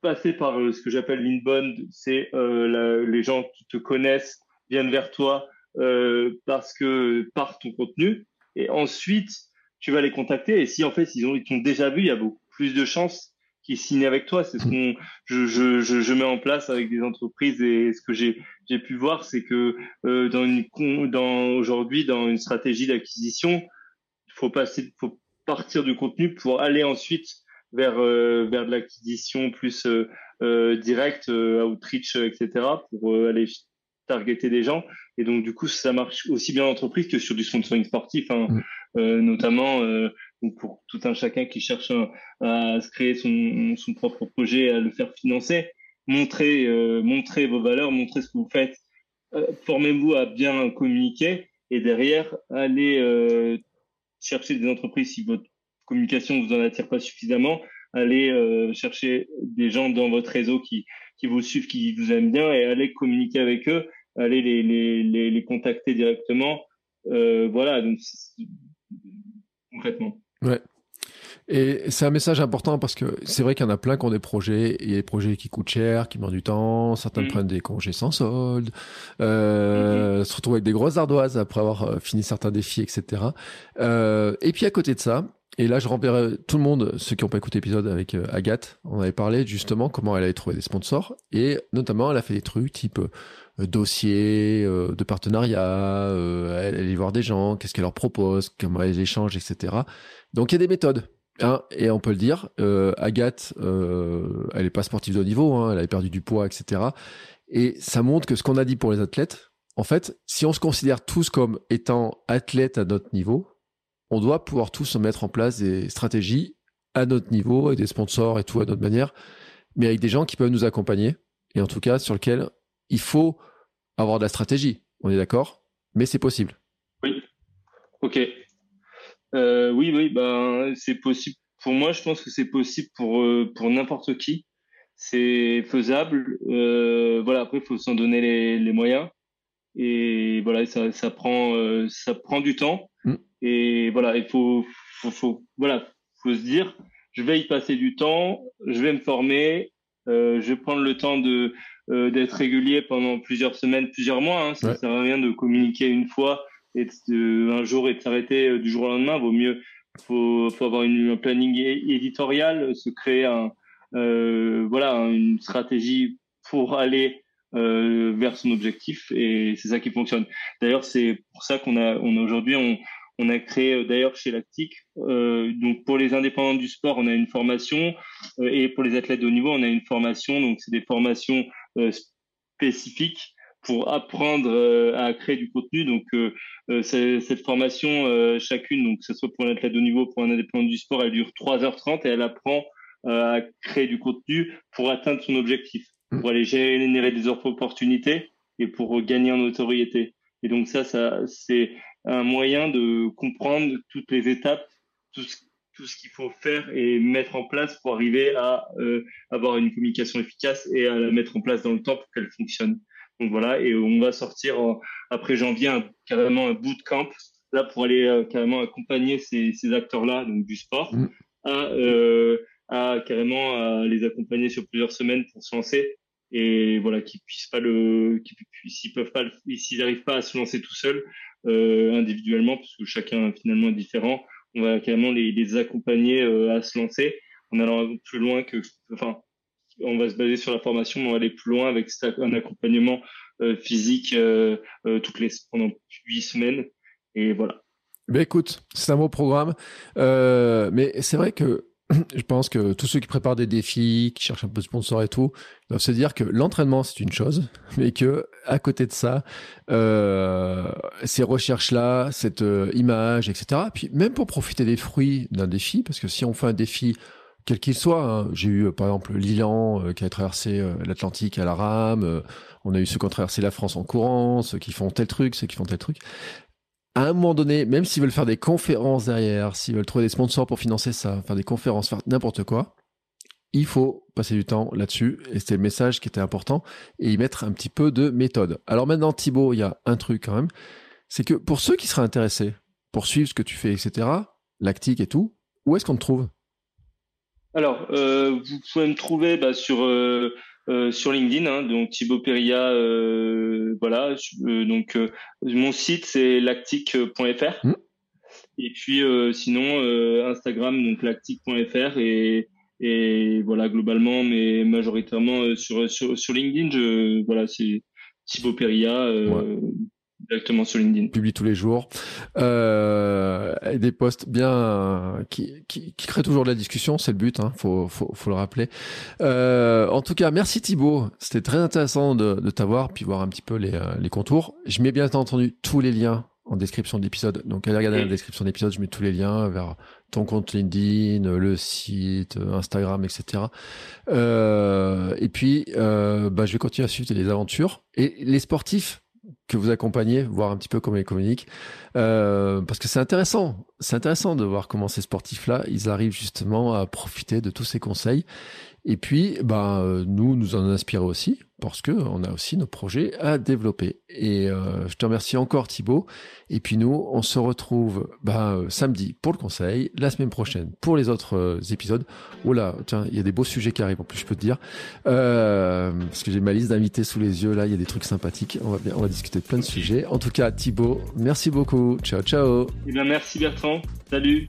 [SPEAKER 3] passer par euh, ce que j'appelle l'inbound, c'est euh, les gens qui te connaissent viennent vers toi euh, parce que par ton contenu, et ensuite tu vas les contacter. Et si en fait ils ont ils t'ont déjà vu, il y a beaucoup plus de chances qu'ils signent avec toi. C'est ce qu'on je, je, je, mets en place avec des entreprises et ce que j'ai j'ai pu voir, c'est que dans une dans aujourd'hui dans une stratégie d'acquisition, il faut passer faut partir du contenu pour aller ensuite vers euh, vers de l'acquisition plus euh, euh directe, euh, outreach, etc. pour aller targeter des gens. Et donc du coup, ça marche aussi bien en entreprise que sur du sponsoring sportif, hein, mm. notamment pour tout un chacun qui cherche à, se créer son, son propre projet, à le faire financer. Montrez montrez vos valeurs, montrez ce que vous faites. Formez-vous à bien communiquer et derrière allez chercher des entreprises si votre communication vous en attire pas suffisamment. Allez euh, chercher des gens dans votre réseau qui, qui vous suivent, qui vous aiment bien et allez communiquer avec eux. Allez les, les, les, les contacter directement. Euh, voilà, donc concrètement.
[SPEAKER 2] Ouais. Et c'est un message important parce que c'est vrai qu'il y en a plein qui ont des projets, il y a des projets qui coûtent cher, qui demandent du temps, certains mm. prennent des congés sans solde, euh, mm-hmm. se retrouvent avec des grosses ardoises après avoir fini certains défis, etc. Euh, et puis à côté de ça, Et là, je renverrai tout le monde, ceux qui n'ont pas écouté l'épisode avec euh, Agathe, on avait parlé justement comment elle avait trouvé des sponsors. Et notamment, elle a fait des trucs type euh, dossier euh, de partenariat, elle allait voir des gens, qu'est-ce qu'elle leur propose, comment elle échange, etc. Donc, il y a des méthodes. Hein, et on peut le dire, Agathe, elle n'est pas sportive de haut niveau, hein, elle avait perdu du poids, etc. Et ça montre que ce qu'on a dit pour les athlètes, en fait, si on se considère tous comme étant athlètes à notre niveau, on doit pouvoir tous mettre en place des stratégies à notre niveau et des sponsors et tout à notre manière, mais avec des gens qui peuvent nous accompagner et en tout cas sur lequel il faut avoir de la stratégie. On est d'accord? Mais c'est possible.
[SPEAKER 3] Oui. Ok. Euh, oui, oui, ben c'est possible. Pour moi, je pense que c'est possible pour euh, pour n'importe qui. C'est faisable. Euh, voilà. Après, il faut s'en donner les, les, moyens. Et voilà, ça, ça prend ça prend du temps. Mm. Et voilà, il faut, faut, faut, voilà, faut se dire, je vais y passer du temps, je vais me former, euh, je vais prendre le temps de euh, d'être régulier pendant plusieurs semaines, plusieurs mois. Hein. Ça ne sert à rien de communiquer une fois et de, un jour et de s'arrêter euh, du jour au lendemain. Vaut mieux, faut, faut avoir une, un planning éditorial, se créer un, euh, voilà, une stratégie pour aller euh, vers son objectif et c'est ça qui fonctionne. D'ailleurs, c'est pour ça qu'on a, on a aujourd'hui, on, on a créé euh, d'ailleurs chez Lactique, euh, donc pour les indépendants du sport, on a une formation euh, et pour les athlètes de haut niveau, on a une formation. Donc c'est des formations spécifiques pour apprendre à créer du contenu. Donc cette formation, chacune, donc que ce soit pour un athlète de haut niveau, pour un indépendant du sport, elle dure 3h30 et elle apprend à créer du contenu pour atteindre son objectif, mmh. pour aller générer des opportunités et pour gagner en notoriété. Et donc ça, ça c'est un moyen de comprendre toutes les étapes, tout ce, tout ce qu'il faut faire et mettre en place pour arriver à euh, avoir une communication efficace et à la mettre en place dans le temps pour qu'elle fonctionne. Donc voilà, et on va sortir après janvier un, carrément un bootcamp là pour aller euh, carrément accompagner ces, ces acteurs-là donc du sport à, euh, à carrément à les accompagner sur plusieurs semaines pour se lancer et voilà qu'ils puissent pas le s'ils peuvent pas s'ils n'arrivent pas à se lancer tout seuls euh, individuellement, parce que chacun finalement est différent. On va carrément les, les accompagner euh, à se lancer en allant plus loin que, enfin, on va se baser sur la formation, mais on va aller plus loin avec un accompagnement euh, physique toutes les pendant huit semaines. Et voilà.
[SPEAKER 2] Ben écoute, c'est un beau programme, mais c'est vrai que je pense que tous ceux qui préparent des défis, qui cherchent un peu de sponsors et tout, doivent se dire que l'entraînement c'est une chose, mais que à côté de ça, euh, ces recherches-là, cette euh, image, etc. Puis même pour profiter des fruits d'un défi, parce que si on fait un défi quel qu'il soit. Hein, j'ai eu par exemple Lilan euh, qui a traversé l'Atlantique à la rame. on a eu ceux qui ont traversé la France en courant, ceux qui font tel truc, ceux qui font tel truc à un moment donné, même s'ils veulent faire des conférences derrière, s'ils veulent trouver des sponsors pour financer ça, faire des conférences, faire n'importe quoi, il faut passer du temps là-dessus. Et c'était le message qui était important et y mettre un petit peu de méthode. Alors maintenant, Thibaut, il y a un truc quand même. C'est que pour ceux qui seraient intéressés pour suivre ce que tu fais, etc., lactique et tout, où est-ce qu'on te trouve?
[SPEAKER 3] Alors, euh, vous pouvez me trouver bah, sur euh, euh, sur LinkedIn, hein, donc Thibaut Peria, euh, voilà. Euh, donc mon site c'est lactique.fr. Mmh. Et puis sinon Instagram donc lactique.fr et et voilà globalement mais majoritairement sur sur sur LinkedIn je voilà c'est Thibaut Peria directement sur LinkedIn.
[SPEAKER 2] Publie tous les jours. Euh, des posts bien qui, qui, qui, créent toujours de la discussion, c'est le but, hein, faut, faut, faut le rappeler. Euh, en tout cas, merci Thibaut. C'était très intéressant de, de t'avoir, puis voir un petit peu les, les contours. Je mets bien entendu tous les liens en description de l'épisode. Donc allez regarder la description de l'épisode, je mets tous les liens vers ton compte LinkedIn, le site, Instagram, etc. Euh, et puis, euh, bah, je vais continuer à suivre les aventures. Et les sportifs, que vous accompagnez, voir un petit peu comment ils communiquent, euh, parce que c'est intéressant, c'est intéressant de voir comment ces sportifs-là, ils arrivent justement à profiter de tous ces conseils et puis, bah, euh, nous, nous en inspirons aussi, parce que on a aussi nos projets à développer. Et euh, je te remercie encore, Thibaut. Et puis nous, on se retrouve bah, samedi pour le conseil, la semaine prochaine pour les autres euh, épisodes. Oh là, tiens, il y a des beaux sujets qui arrivent, en plus, je peux te dire. parce que j'ai ma liste d'invités sous les yeux, là, il y a des trucs sympathiques. On va, bien, on va discuter de plein de sujets. En tout cas, Thibaut, merci beaucoup. Ciao, ciao.
[SPEAKER 3] Eh bien, merci Bertrand. Salut.